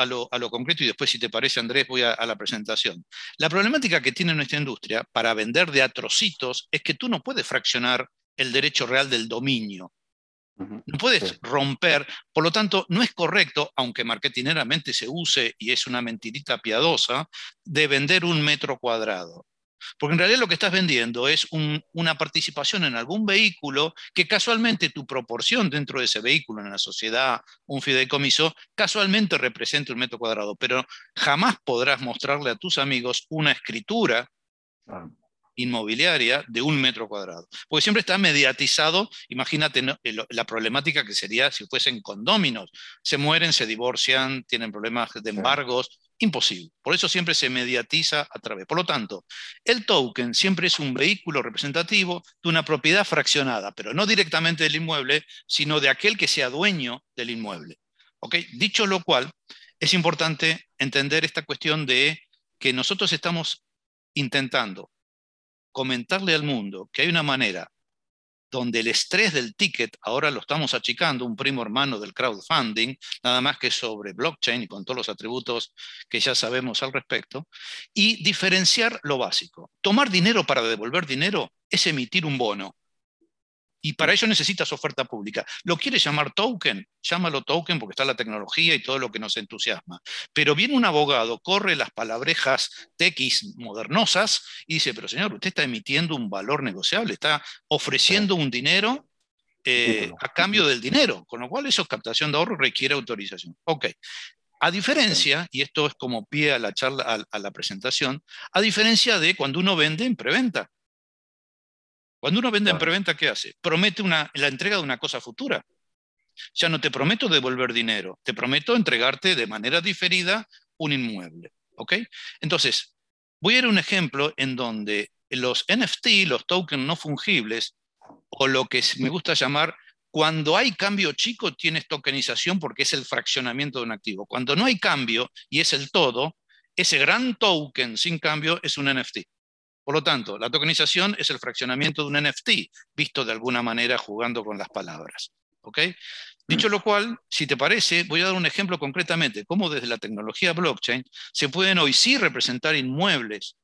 concreto, y después si te parece Andrés voy a, la presentación. La problemática que tiene nuestra industria para vender de atrocitos es que tú no puedes fraccionar el derecho real del dominio. No puedes romper, por lo tanto, no es correcto, aunque marketineramente se use y es una mentirita piadosa, de vender un metro cuadrado. Porque en realidad lo que estás vendiendo es una participación en algún vehículo que casualmente tu proporción dentro de ese vehículo en la sociedad, un fideicomiso, casualmente representa un metro cuadrado, pero jamás podrás mostrarle a tus amigos una escritura inmobiliaria de un metro cuadrado. Porque siempre está mediatizado, imagínate la problemática que sería si fuesen condóminos. Se mueren, se divorcian, tienen problemas de embargos, imposible. Por eso siempre se mediatiza a través. Por lo tanto, el token siempre es un vehículo representativo de una propiedad fraccionada, pero no directamente del inmueble, sino de aquel que sea dueño del inmueble. Dicho lo cual, es importante entender esta cuestión de que nosotros estamos intentando comentarle al mundo que hay una manera donde el estrés del ticket, ahora lo estamos achicando, un primo hermano del crowdfunding, nada más que sobre blockchain y con todos los atributos que ya sabemos al respecto, y diferenciar lo básico. Tomar dinero para devolver dinero es emitir un bono. Y para ello necesitas oferta pública. ¿Lo quieres llamar token? Llámalo token porque está la tecnología y todo lo que nos entusiasma. Pero viene un abogado, corre las palabrejas TX modernosas y dice, pero señor, usted está emitiendo un valor negociable, está ofreciendo un dinero eh, a cambio del dinero, con lo cual eso es captación de ahorro, requiere autorización. Ok. A diferencia, y esto es como pie a la charla, a la presentación, a diferencia de cuando uno vende en preventa. Cuando uno vende en preventa, ¿qué hace? Promete una, la entrega de una cosa futura. Ya no te prometo devolver dinero, te prometo entregarte de manera diferida un inmueble. ¿Ok? Entonces, voy a ir a un ejemplo en donde los NFT, los tokens no fungibles, o lo que me gusta llamar, cuando hay cambio chico, tienes tokenización porque es el fraccionamiento de un activo. Cuando no hay cambio y es el todo, ese gran token sin cambio es un NFT. Por lo tanto, la tokenización es el fraccionamiento de un NFT, visto de alguna manera jugando con las palabras. Dicho lo cual, si te parece, voy a dar un ejemplo concretamente, cómo desde la tecnología blockchain se pueden hoy sí representar inmuebles,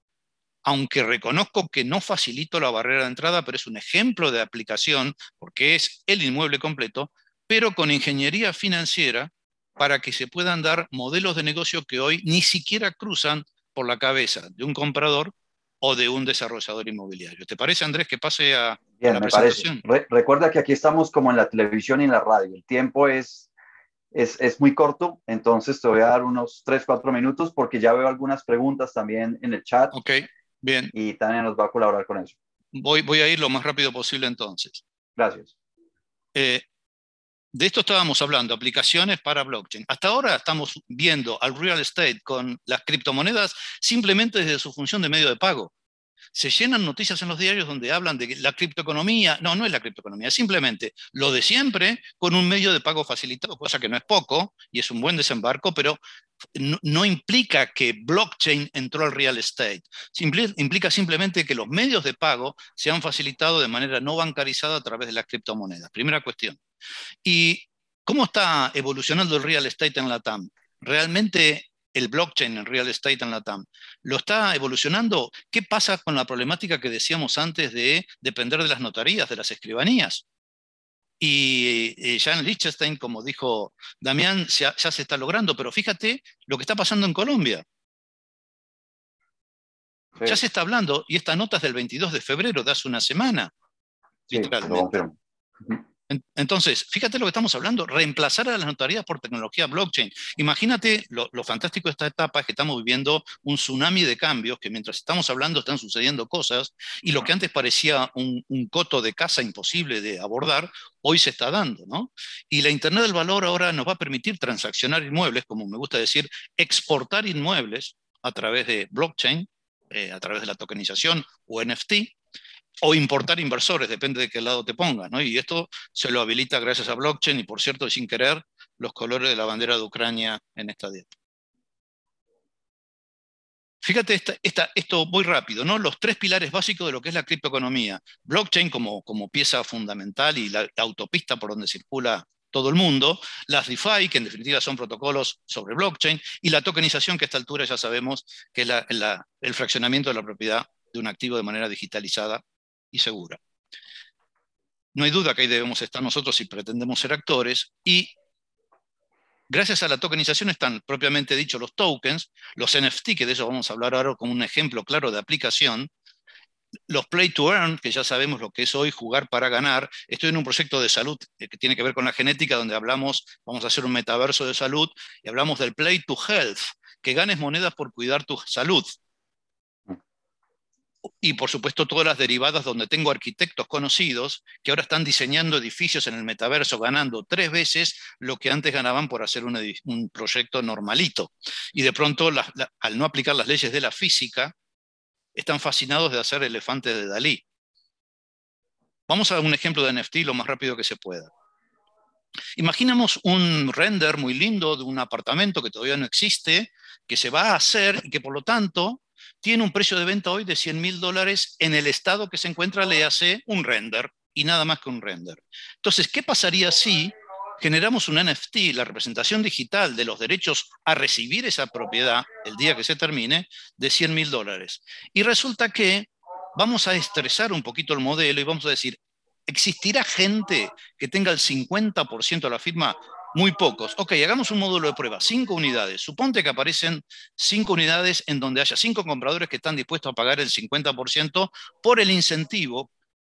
aunque reconozco que no facilito la barrera de entrada, pero es un ejemplo de aplicación, porque es el inmueble completo, pero con ingeniería financiera para que se puedan dar modelos de negocio que hoy ni siquiera cruzan por la cabeza de un comprador o de un desarrollador inmobiliario. ¿Te parece, Andrés, que pase a, la presentación? recuerda que aquí estamos como en la televisión y en la radio. El tiempo es, es, es, muy corto, entonces te voy a dar unos 3, 4 minutos porque ya veo algunas preguntas también en el chat. Ok, bien. Y Tania nos va a colaborar con eso. Voy, voy a ir lo más rápido posible entonces. Gracias. Eh, de esto estábamos hablando, aplicaciones para blockchain. Hasta ahora estamos viendo al real estate con las criptomonedas simplemente desde su función de medio de pago se llenan noticias en los diarios donde hablan de la criptoeconomía. No, no es la criptoeconomía, simplemente lo de siempre con un medio de pago facilitado, cosa que no es poco y es un buen desembarco, pero no, implica que blockchain entró al real estate. implica simplemente que los medios de pago se han facilitado de manera no bancarizada a través de las criptomonedas. Primera cuestión. ¿Y cómo está evolucionando el real estate en la TAM? ¿Realmente el blockchain en real estate en la TAM, ¿lo está evolucionando? ¿Qué pasa con la problemática que decíamos antes de depender de las notarías, de las escribanías? Y eh, ya en Liechtenstein, como dijo Damián, ya, se está logrando, pero fíjate lo que está pasando en Colombia. Ya se está hablando, y esta nota es del 22 de febrero, de hace una semana. Entonces, fíjate lo que estamos hablando, reemplazar a las notarías por tecnología blockchain. Imagínate lo, fantástico de esta etapa que estamos viviendo un tsunami de cambios, que mientras estamos hablando están sucediendo cosas, y lo que antes parecía un, un coto de casa imposible de abordar, hoy se está dando, ¿no? Y la Internet del Valor ahora nos va a permitir transaccionar inmuebles, como me gusta decir, exportar inmuebles a través de blockchain, eh, a través de la tokenización o NFT, o importar inversores, depende de qué lado te pongas. Y esto se lo habilita gracias a blockchain y, por cierto, sin querer, los colores de la bandera de Ucrania en esta dieta. Fíjate esto muy rápido. Los tres pilares básicos de lo que es la criptoeconomía. Blockchain como pieza fundamental y la, autopista por donde circula todo el mundo, las DeFi, que en definitiva son protocolos sobre blockchain, y la tokenización, que a esta altura ya sabemos que es el fraccionamiento de la propiedad de un activo de manera digitalizada y segura. No hay duda que ahí debemos estar nosotros si pretendemos ser actores y gracias a la tokenización están propiamente dicho los tokens, los NFT, que de eso vamos a hablar ahora como un ejemplo claro de aplicación, los play to earn, que ya sabemos lo que es hoy jugar para ganar. Estoy en un proyecto de salud eh, que tiene que ver con la genética, donde hablamos, vamos a hacer un metaverso de salud, y hablamos del play to health, que ganes monedas por cuidar tu salud y por supuesto todas las derivadas donde tengo arquitectos conocidos que ahora están diseñando edificios en el metaverso ganando tres veces lo que antes ganaban por hacer un, proyecto normalito. Y de pronto, al no aplicar las leyes de la física, están fascinados de hacer elefantes de Dalí. Vamos a un ejemplo de NFT lo más rápido que se pueda. Imaginemos un render muy lindo de un apartamento que todavía no existe, que se va a hacer y que por lo tanto tiene un precio de venta hoy de 100 mil dólares en el estado que se encuentra, le hace un render y nada más que un render. Entonces, ¿qué pasaría si generamos un NFT, la representación digital de los derechos a recibir esa propiedad el día que se termine, de 100 mil dólares? Y resulta que vamos a estresar un poquito el modelo y vamos a decir, ¿existirá gente que tenga el 50% de la firma muy pocos. Ok, hagamos un módulo de prueba, cinco unidades. Suponte que aparecen cinco unidades en donde haya cinco compradores que están dispuestos a pagar el 50% por el incentivo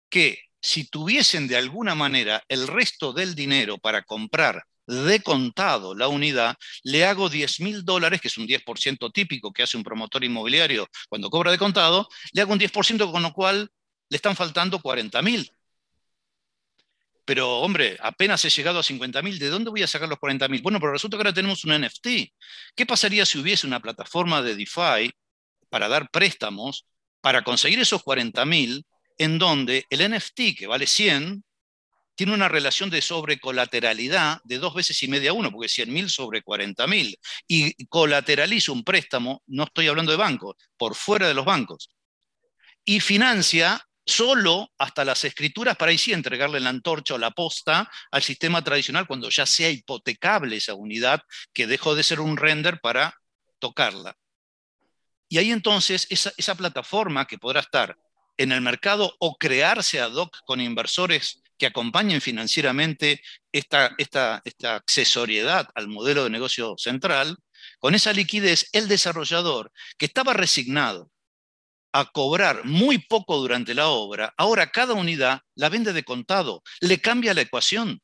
que si tuviesen de alguna manera el resto del dinero para comprar de contado la unidad, le hago 10 mil dólares, que es un 10% típico que hace un promotor inmobiliario cuando cobra de contado, le hago un 10% con lo cual le están faltando 40 mil pero hombre, apenas he llegado a 50.000, ¿de dónde voy a sacar los 40.000? Bueno, pero resulta que ahora tenemos un NFT. ¿Qué pasaría si hubiese una plataforma de DeFi para dar préstamos para conseguir esos 40.000 en donde el NFT, que vale 100, tiene una relación de sobrecolateralidad de dos veces y media a uno, porque 100.000 sobre 40.000, y colateralizo un préstamo, no estoy hablando de bancos, por fuera de los bancos, y financia solo hasta las escrituras para ahí sí entregarle la antorcha o la posta al sistema tradicional cuando ya sea hipotecable esa unidad que dejó de ser un render para tocarla. Y ahí entonces esa, plataforma que podrá estar en el mercado o crearse ad hoc con inversores que acompañen financieramente esta, esta, esta accesoriedad al modelo de negocio central, con esa liquidez, el desarrollador que estaba resignado a cobrar muy poco durante la obra, ahora cada unidad la vende de contado, le cambia la ecuación.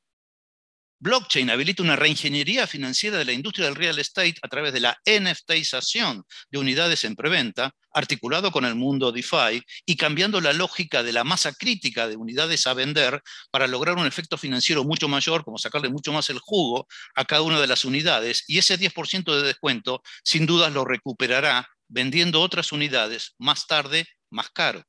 Blockchain habilita una reingeniería financiera de la industria del real estate a través de la NFTización de unidades en preventa, articulado con el mundo DeFi y cambiando la lógica de la masa crítica de unidades a vender para lograr un efecto financiero mucho mayor, como sacarle mucho más el jugo a cada una de las unidades. Y ese 10% de descuento sin dudas lo recuperará vendiendo otras unidades más tarde más caro.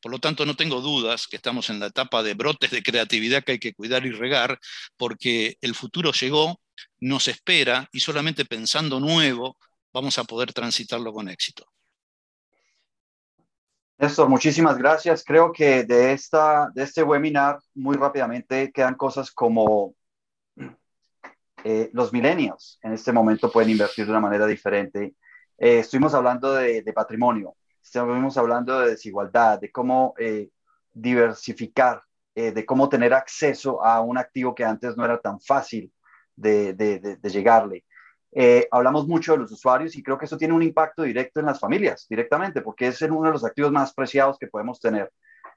Por lo tanto, no tengo dudas que estamos en la etapa de brotes de creatividad que hay que cuidar y regar, porque el futuro llegó, nos espera y solamente pensando nuevo vamos a poder transitarlo con éxito. Néstor, muchísimas gracias. Creo que de, esta, de este webinar muy rápidamente quedan cosas como eh, los millennials en este momento pueden invertir de una manera diferente eh, estuvimos hablando de, patrimonio, estuvimos hablando de desigualdad, de cómo eh, diversificar, eh, de cómo tener acceso a un activo que antes no era tan fácil de, de llegarle. hablamos mucho de los usuarios y creo que eso tiene un impacto directo en las familias, directamente, porque es uno de los activos más preciados que podemos tener.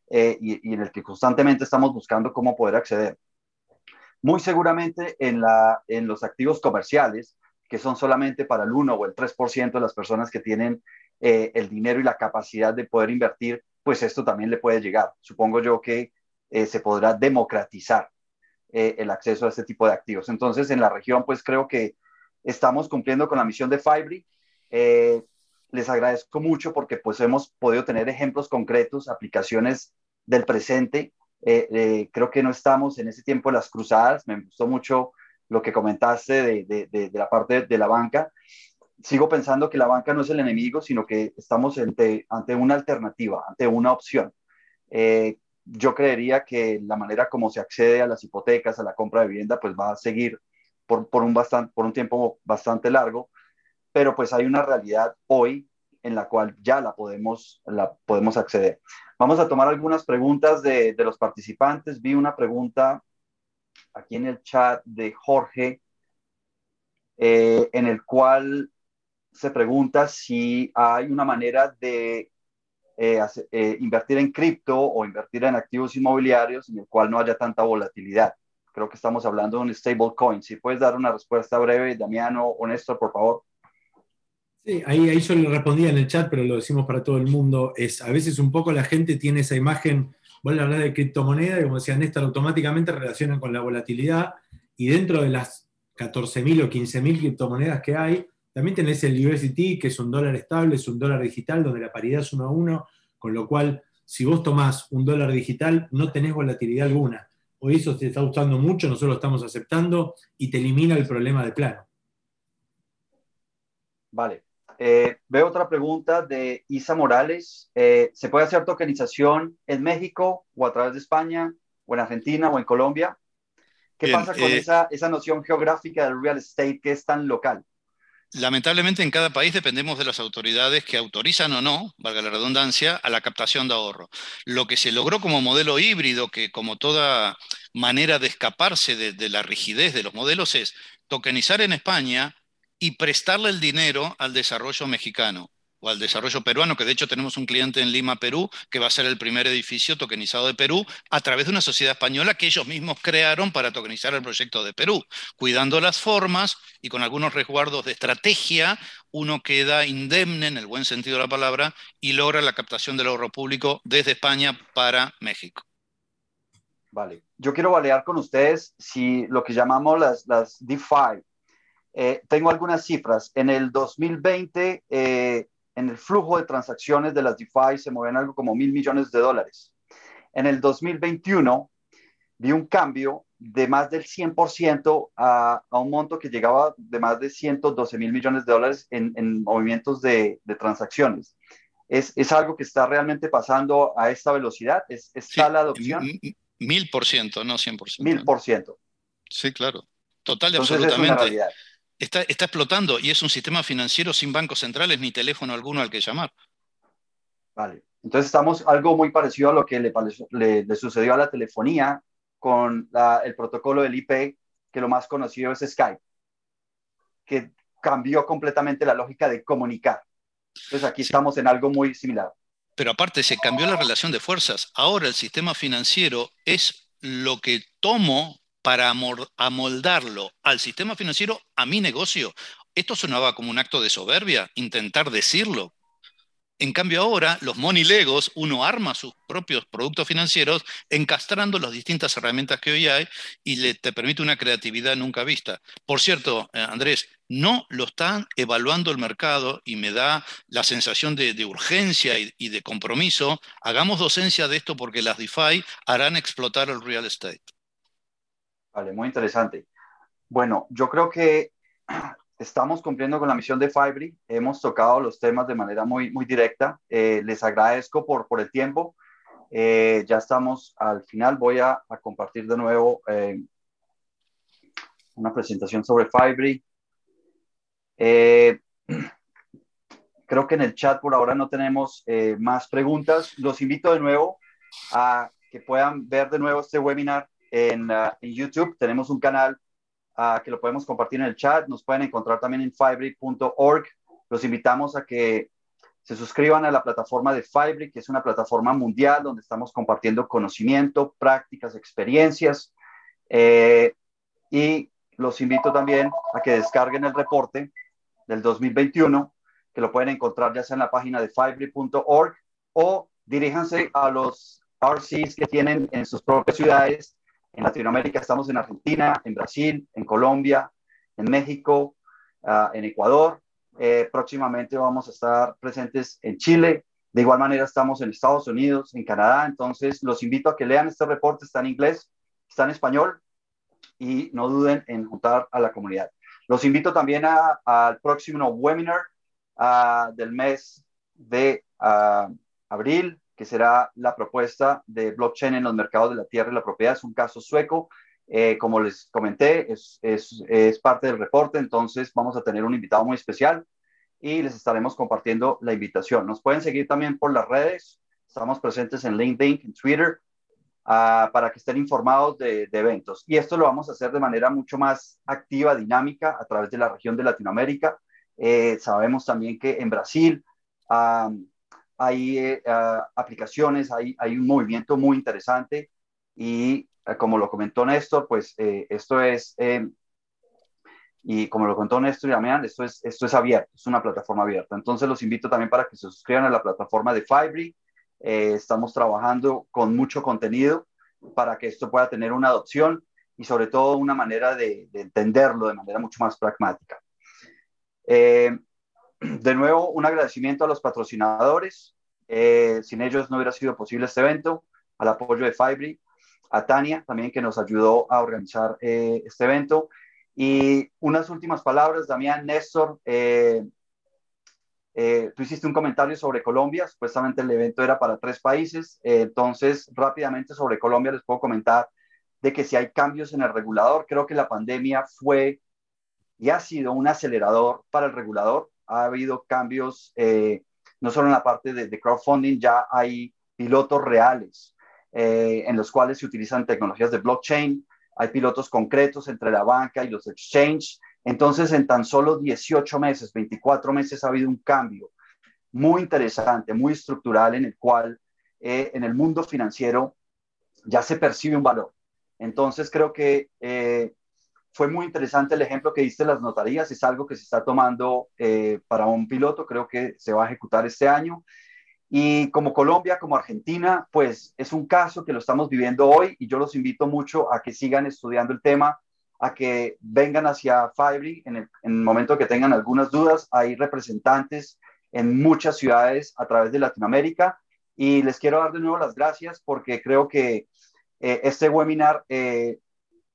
y, en el que constantemente estamos buscando cómo poder acceder. Muy seguramente en, la, en los activos comerciales, que son solamente para el 1 o el 3% de las personas que tienen el dinero y la capacidad de poder invertir, pues esto también le puede llegar. Supongo yo que se podrá democratizar eh, el acceso a este tipo de activos. Entonces, en la región, pues creo que estamos cumpliendo con la misión de Fibri. Eh, les agradezco mucho porque pues hemos podido tener ejemplos concretos, aplicaciones del presente. Eh, creo que no estamos en ese tiempo de las cruzadas. Me gustó mucho lo que comentaste de, de, la parte de la banca. Sigo pensando que la banca no es el enemigo, sino que estamos ante, ante una alternativa, ante una opción. Eh, yo creería que la manera como se accede a las hipotecas, a la compra de vivienda, pues va a seguir por, un, bastante, por un tiempo bastante largo, pero pues hay una realidad hoy en la cual ya la podemos, la podemos acceder. Vamos a tomar algunas preguntas de, los participantes. Vi una pregunta aquí en el chat de Jorge, eh, en el cual se pregunta si hay una manera de eh, eh, invertir en cripto o invertir en activos inmobiliarios en el cual no haya tanta volatilidad. Creo que estamos hablando de un stablecoin. Si puedes dar una respuesta breve, Damiano o Néstor, por favor. Sí, ahí, ahí yo le respondía en el chat, pero lo decimos para todo el mundo. Es, a veces un poco la gente tiene esa imagen, vuelve a hablar de criptomoneda y como decía Néstor, automáticamente relacionan con la volatilidad y dentro de las 14.000 o 15.000 criptomonedas que hay, también tenés el USDT, que es un dólar estable, es un dólar digital, donde la paridad es uno a uno, con lo cual, si vos tomás un dólar digital, no tenés volatilidad alguna. Hoy eso te está gustando mucho, nosotros lo estamos aceptando y te elimina el problema de plano. Vale. Eh, veo otra pregunta de Isa Morales. Eh, ¿Se puede hacer tokenización en México o a través de España o en Argentina o en Colombia? ¿Qué pasa con eh, esa, esa noción geográfica del real estate que es tan local? Lamentablemente en cada país dependemos de las autoridades que autorizan o no, valga la redundancia, a la captación de ahorro. Lo que se logró como modelo híbrido, que como toda manera de escaparse de, la rigidez de los modelos, es tokenizar en España y prestarle el dinero al desarrollo mexicano o al desarrollo peruano, que de hecho tenemos un cliente en Lima, Perú, que va a ser el primer edificio tokenizado de Perú a través de una sociedad española que ellos mismos crearon para tokenizar el proyecto de Perú, cuidando las formas y con algunos resguardos de estrategia, uno queda indemne en el buen sentido de la palabra y logra la captación del ahorro público desde España para México. Vale, yo quiero balear con ustedes si lo que llamamos las, las DeFi. Eh, tengo algunas cifras. En el 2020, eh, en el flujo de transacciones de las DeFi se mueven algo como mil millones de dólares. En el 2021 vi un cambio de más del 100% a, a un monto que llegaba de más de 112 mil millones de dólares en, en movimientos de, de transacciones. ¿Es, ¿Es, algo que está realmente pasando a esta velocidad? ¿Es, ¿Está la adopción? Mil por ciento, no 100%. Mil por ciento. Sí, claro. Total y absolutamente está, explotando y es un sistema financiero sin bancos centrales ni teléfono alguno al que llamar. Vale, entonces estamos algo muy parecido a lo que le, le, sucedió a la telefonía con el protocolo del IP, que lo más conocido es Skype, que cambió completamente la lógica de comunicar. Entonces aquí estamos en algo muy similar. Pero aparte se cambió la relación de fuerzas. Ahora el sistema financiero es lo que tomo para amoldarlo al sistema financiero, a mi negocio. Esto sonaba como un acto de soberbia, intentar decirlo. En cambio ahora, los money legos, uno arma sus propios productos financieros encastrando las distintas herramientas que hoy hay y le, te permite una creatividad nunca vista. Por cierto, eh, Andrés, no lo están evaluando el mercado y me da la sensación de, urgencia y, y de compromiso. Hagamos docencia de esto porque las DeFi harán explotar el real estate. Vale, muy interesante. Bueno, yo creo que estamos cumpliendo con la misión de Fibri. Hemos tocado los temas de manera muy, muy directa. Eh, les agradezco por, por el tiempo. Eh, ya estamos al final. Voy a, compartir de nuevo eh, una presentación sobre Fibri. creo que en el chat por ahora no tenemos más preguntas. Los invito de nuevo a que puedan ver de nuevo este webinar en, uh, en YouTube. Tenemos un canal uh, que lo podemos compartir en el chat. Nos pueden encontrar también en fibre.org. Los invitamos a que se suscriban a la plataforma de Fibre, que es una plataforma mundial donde estamos compartiendo conocimiento, prácticas, experiencias. Eh, y los invito también a que descarguen el reporte del 2021, que lo pueden encontrar ya sea en la página de fibre.org o diríjanse a los RCs que tienen en sus propias ciudades. En Latinoamérica estamos en Argentina, en Brasil, en Colombia, en México, ah, en Ecuador. Eh, próximamente vamos a estar presentes en Chile. De igual manera estamos en Estados Unidos, en Canadá. Entonces los invito a que lean este reporte. Está en inglés, está en español y no duden en juntar a la comunidad. Los invito también al próximo webinar ah, del mes de ah, abril, que será la propuesta de blockchain en los mercados de la tierra y la propiedad. Es un caso sueco. Eh, como les comenté, es, es, es, parte del reporte, entonces vamos a tener un invitado muy especial y les estaremos compartiendo la invitación. Nos pueden seguir también por las redes. Estamos presentes en LinkedIn, en Twitter, uh, para que estén informados de, de, eventos. Y esto lo vamos a hacer de manera mucho más activa, dinámica, a través de la región de Latinoamérica. Eh, sabemos también que en Brasil, um, hay eh, aplicaciones, hay, hay, un movimiento muy interesante y eh, como lo comentó Néstor, pues eh, esto es, y como lo contó Néstor y Damián, esto es, esto es abierto, es una plataforma abierta. Entonces los invito también para que se suscriban a la plataforma de Fibre. estamos trabajando con mucho contenido para que esto pueda tener una adopción y sobre todo una manera de, de entenderlo de manera mucho más pragmática. Eh, de nuevo, un agradecimiento a los patrocinadores. Eh, sin ellos no hubiera sido posible este evento, al apoyo de Fibre, a Tania también que nos ayudó a organizar eh, este evento. Y unas últimas palabras, Damián, Néstor, eh, tú hiciste un comentario sobre Colombia, supuestamente el evento era para tres países, entonces rápidamente sobre Colombia les puedo comentar de que si hay cambios en el regulador, creo que la pandemia fue y ha sido un acelerador para el regulador ha habido cambios, eh, no solo en la parte de, crowdfunding, ya hay pilotos reales eh, en los cuales se utilizan tecnologías de blockchain, hay pilotos concretos entre la banca y los exchanges. Entonces, en tan solo 18 meses, 24 meses, ha habido un cambio muy interesante, muy estructural, en el cual eh, en el mundo financiero ya se percibe un valor. Entonces, creo que fue muy interesante el ejemplo que diste las notarías, es algo que se está tomando eh, para un piloto, creo que se va a ejecutar este año. Y como Colombia, como Argentina, pues es un caso que lo estamos viviendo hoy y yo los invito mucho a que sigan estudiando el tema, a que vengan hacia Fibre en el, en momento que tengan algunas dudas. Hay representantes en muchas ciudades a través de Latinoamérica y les quiero dar de nuevo las gracias porque creo que eh, este webinar eh,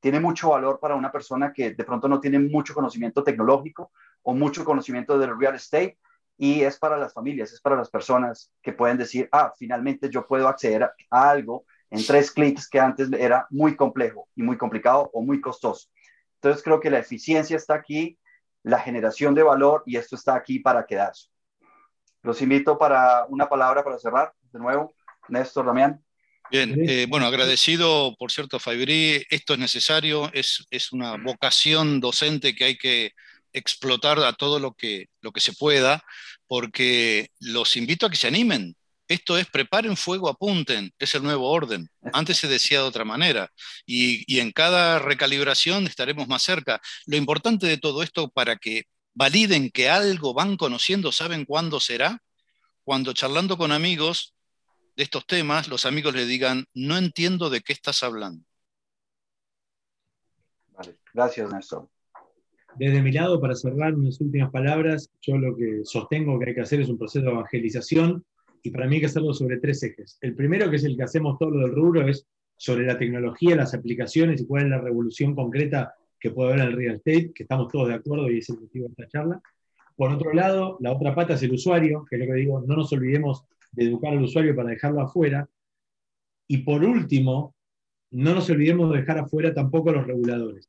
tiene mucho valor para una persona que de pronto no tiene mucho conocimiento tecnológico o mucho conocimiento del real estate y es para las familias, es para las personas que pueden decir, ah, finalmente yo puedo acceder a, algo en tres clics que antes era muy complejo y muy complicado o muy costoso. Entonces creo que la eficiencia está aquí, la generación de valor y esto está aquí para quedarse. Los invito para una palabra para cerrar. De nuevo, Néstor, Damián. Bien, eh, bueno, agradecido, por cierto, Fabri, esto es necesario, es, es, una vocación docente que hay que explotar a todo lo que, lo que se pueda, porque los invito a que se animen. Esto es preparen fuego, apunten, es el nuevo orden. Antes se decía de otra manera y, y en cada recalibración estaremos más cerca. Lo importante de todo esto para que validen que algo van conociendo, saben cuándo será, cuando charlando con amigos de estos temas, los amigos le digan, no entiendo de qué estás hablando. Vale. Gracias, Néstor. Desde mi lado, para cerrar unas últimas palabras, yo lo que sostengo que hay que hacer es un proceso de evangelización y para mí hay que hacerlo sobre tres ejes. El primero, que es el que hacemos todo lo del rubro, es sobre la tecnología, las aplicaciones y cuál es la revolución concreta que puede haber en el real estate, que estamos todos de acuerdo y es el motivo de esta charla. Por otro lado, la otra pata es el usuario, que es lo que digo, no nos olvidemos de educar al usuario para dejarlo afuera. Y por último, no nos olvidemos de dejar afuera tampoco a los reguladores.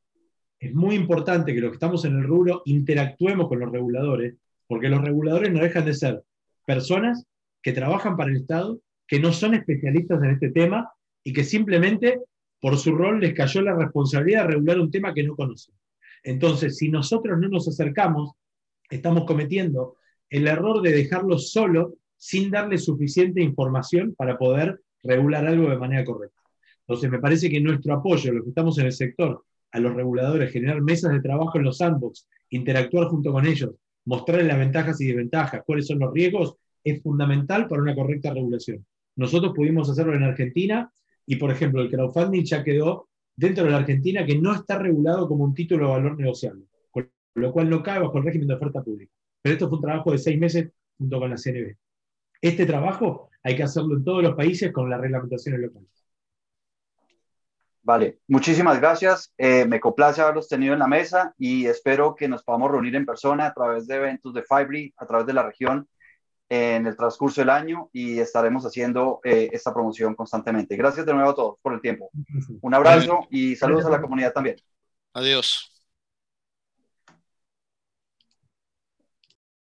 Es muy importante que los que estamos en el rubro interactuemos con los reguladores, porque los reguladores no dejan de ser personas que trabajan para el Estado, que no son especialistas en este tema y que simplemente por su rol les cayó la responsabilidad de regular un tema que no conocen. Entonces, si nosotros no nos acercamos, estamos cometiendo el error de dejarlo solo sin darle suficiente información para poder regular algo de manera correcta. Entonces, me parece que nuestro apoyo, los que estamos en el sector, a los reguladores, generar mesas de trabajo en los sandbox, interactuar junto con ellos, mostrarles las ventajas y desventajas, cuáles son los riesgos, es fundamental para una correcta regulación. Nosotros pudimos hacerlo en Argentina y, por ejemplo, el crowdfunding ya quedó dentro de la Argentina que no está regulado como un título de valor negociable, con lo cual no cae bajo el régimen de oferta pública. Pero esto fue un trabajo de seis meses junto con la CNB. Este trabajo hay que hacerlo en todos los países con las reglamentaciones locales. Vale, muchísimas gracias. Eh, me complace haberlos tenido en la mesa y espero que nos podamos reunir en persona a través de eventos de Fibri, a través de la región en el transcurso del año y estaremos haciendo eh, esta promoción constantemente. Gracias de nuevo a todos por el tiempo. Un abrazo y saludos a la comunidad también. Adiós.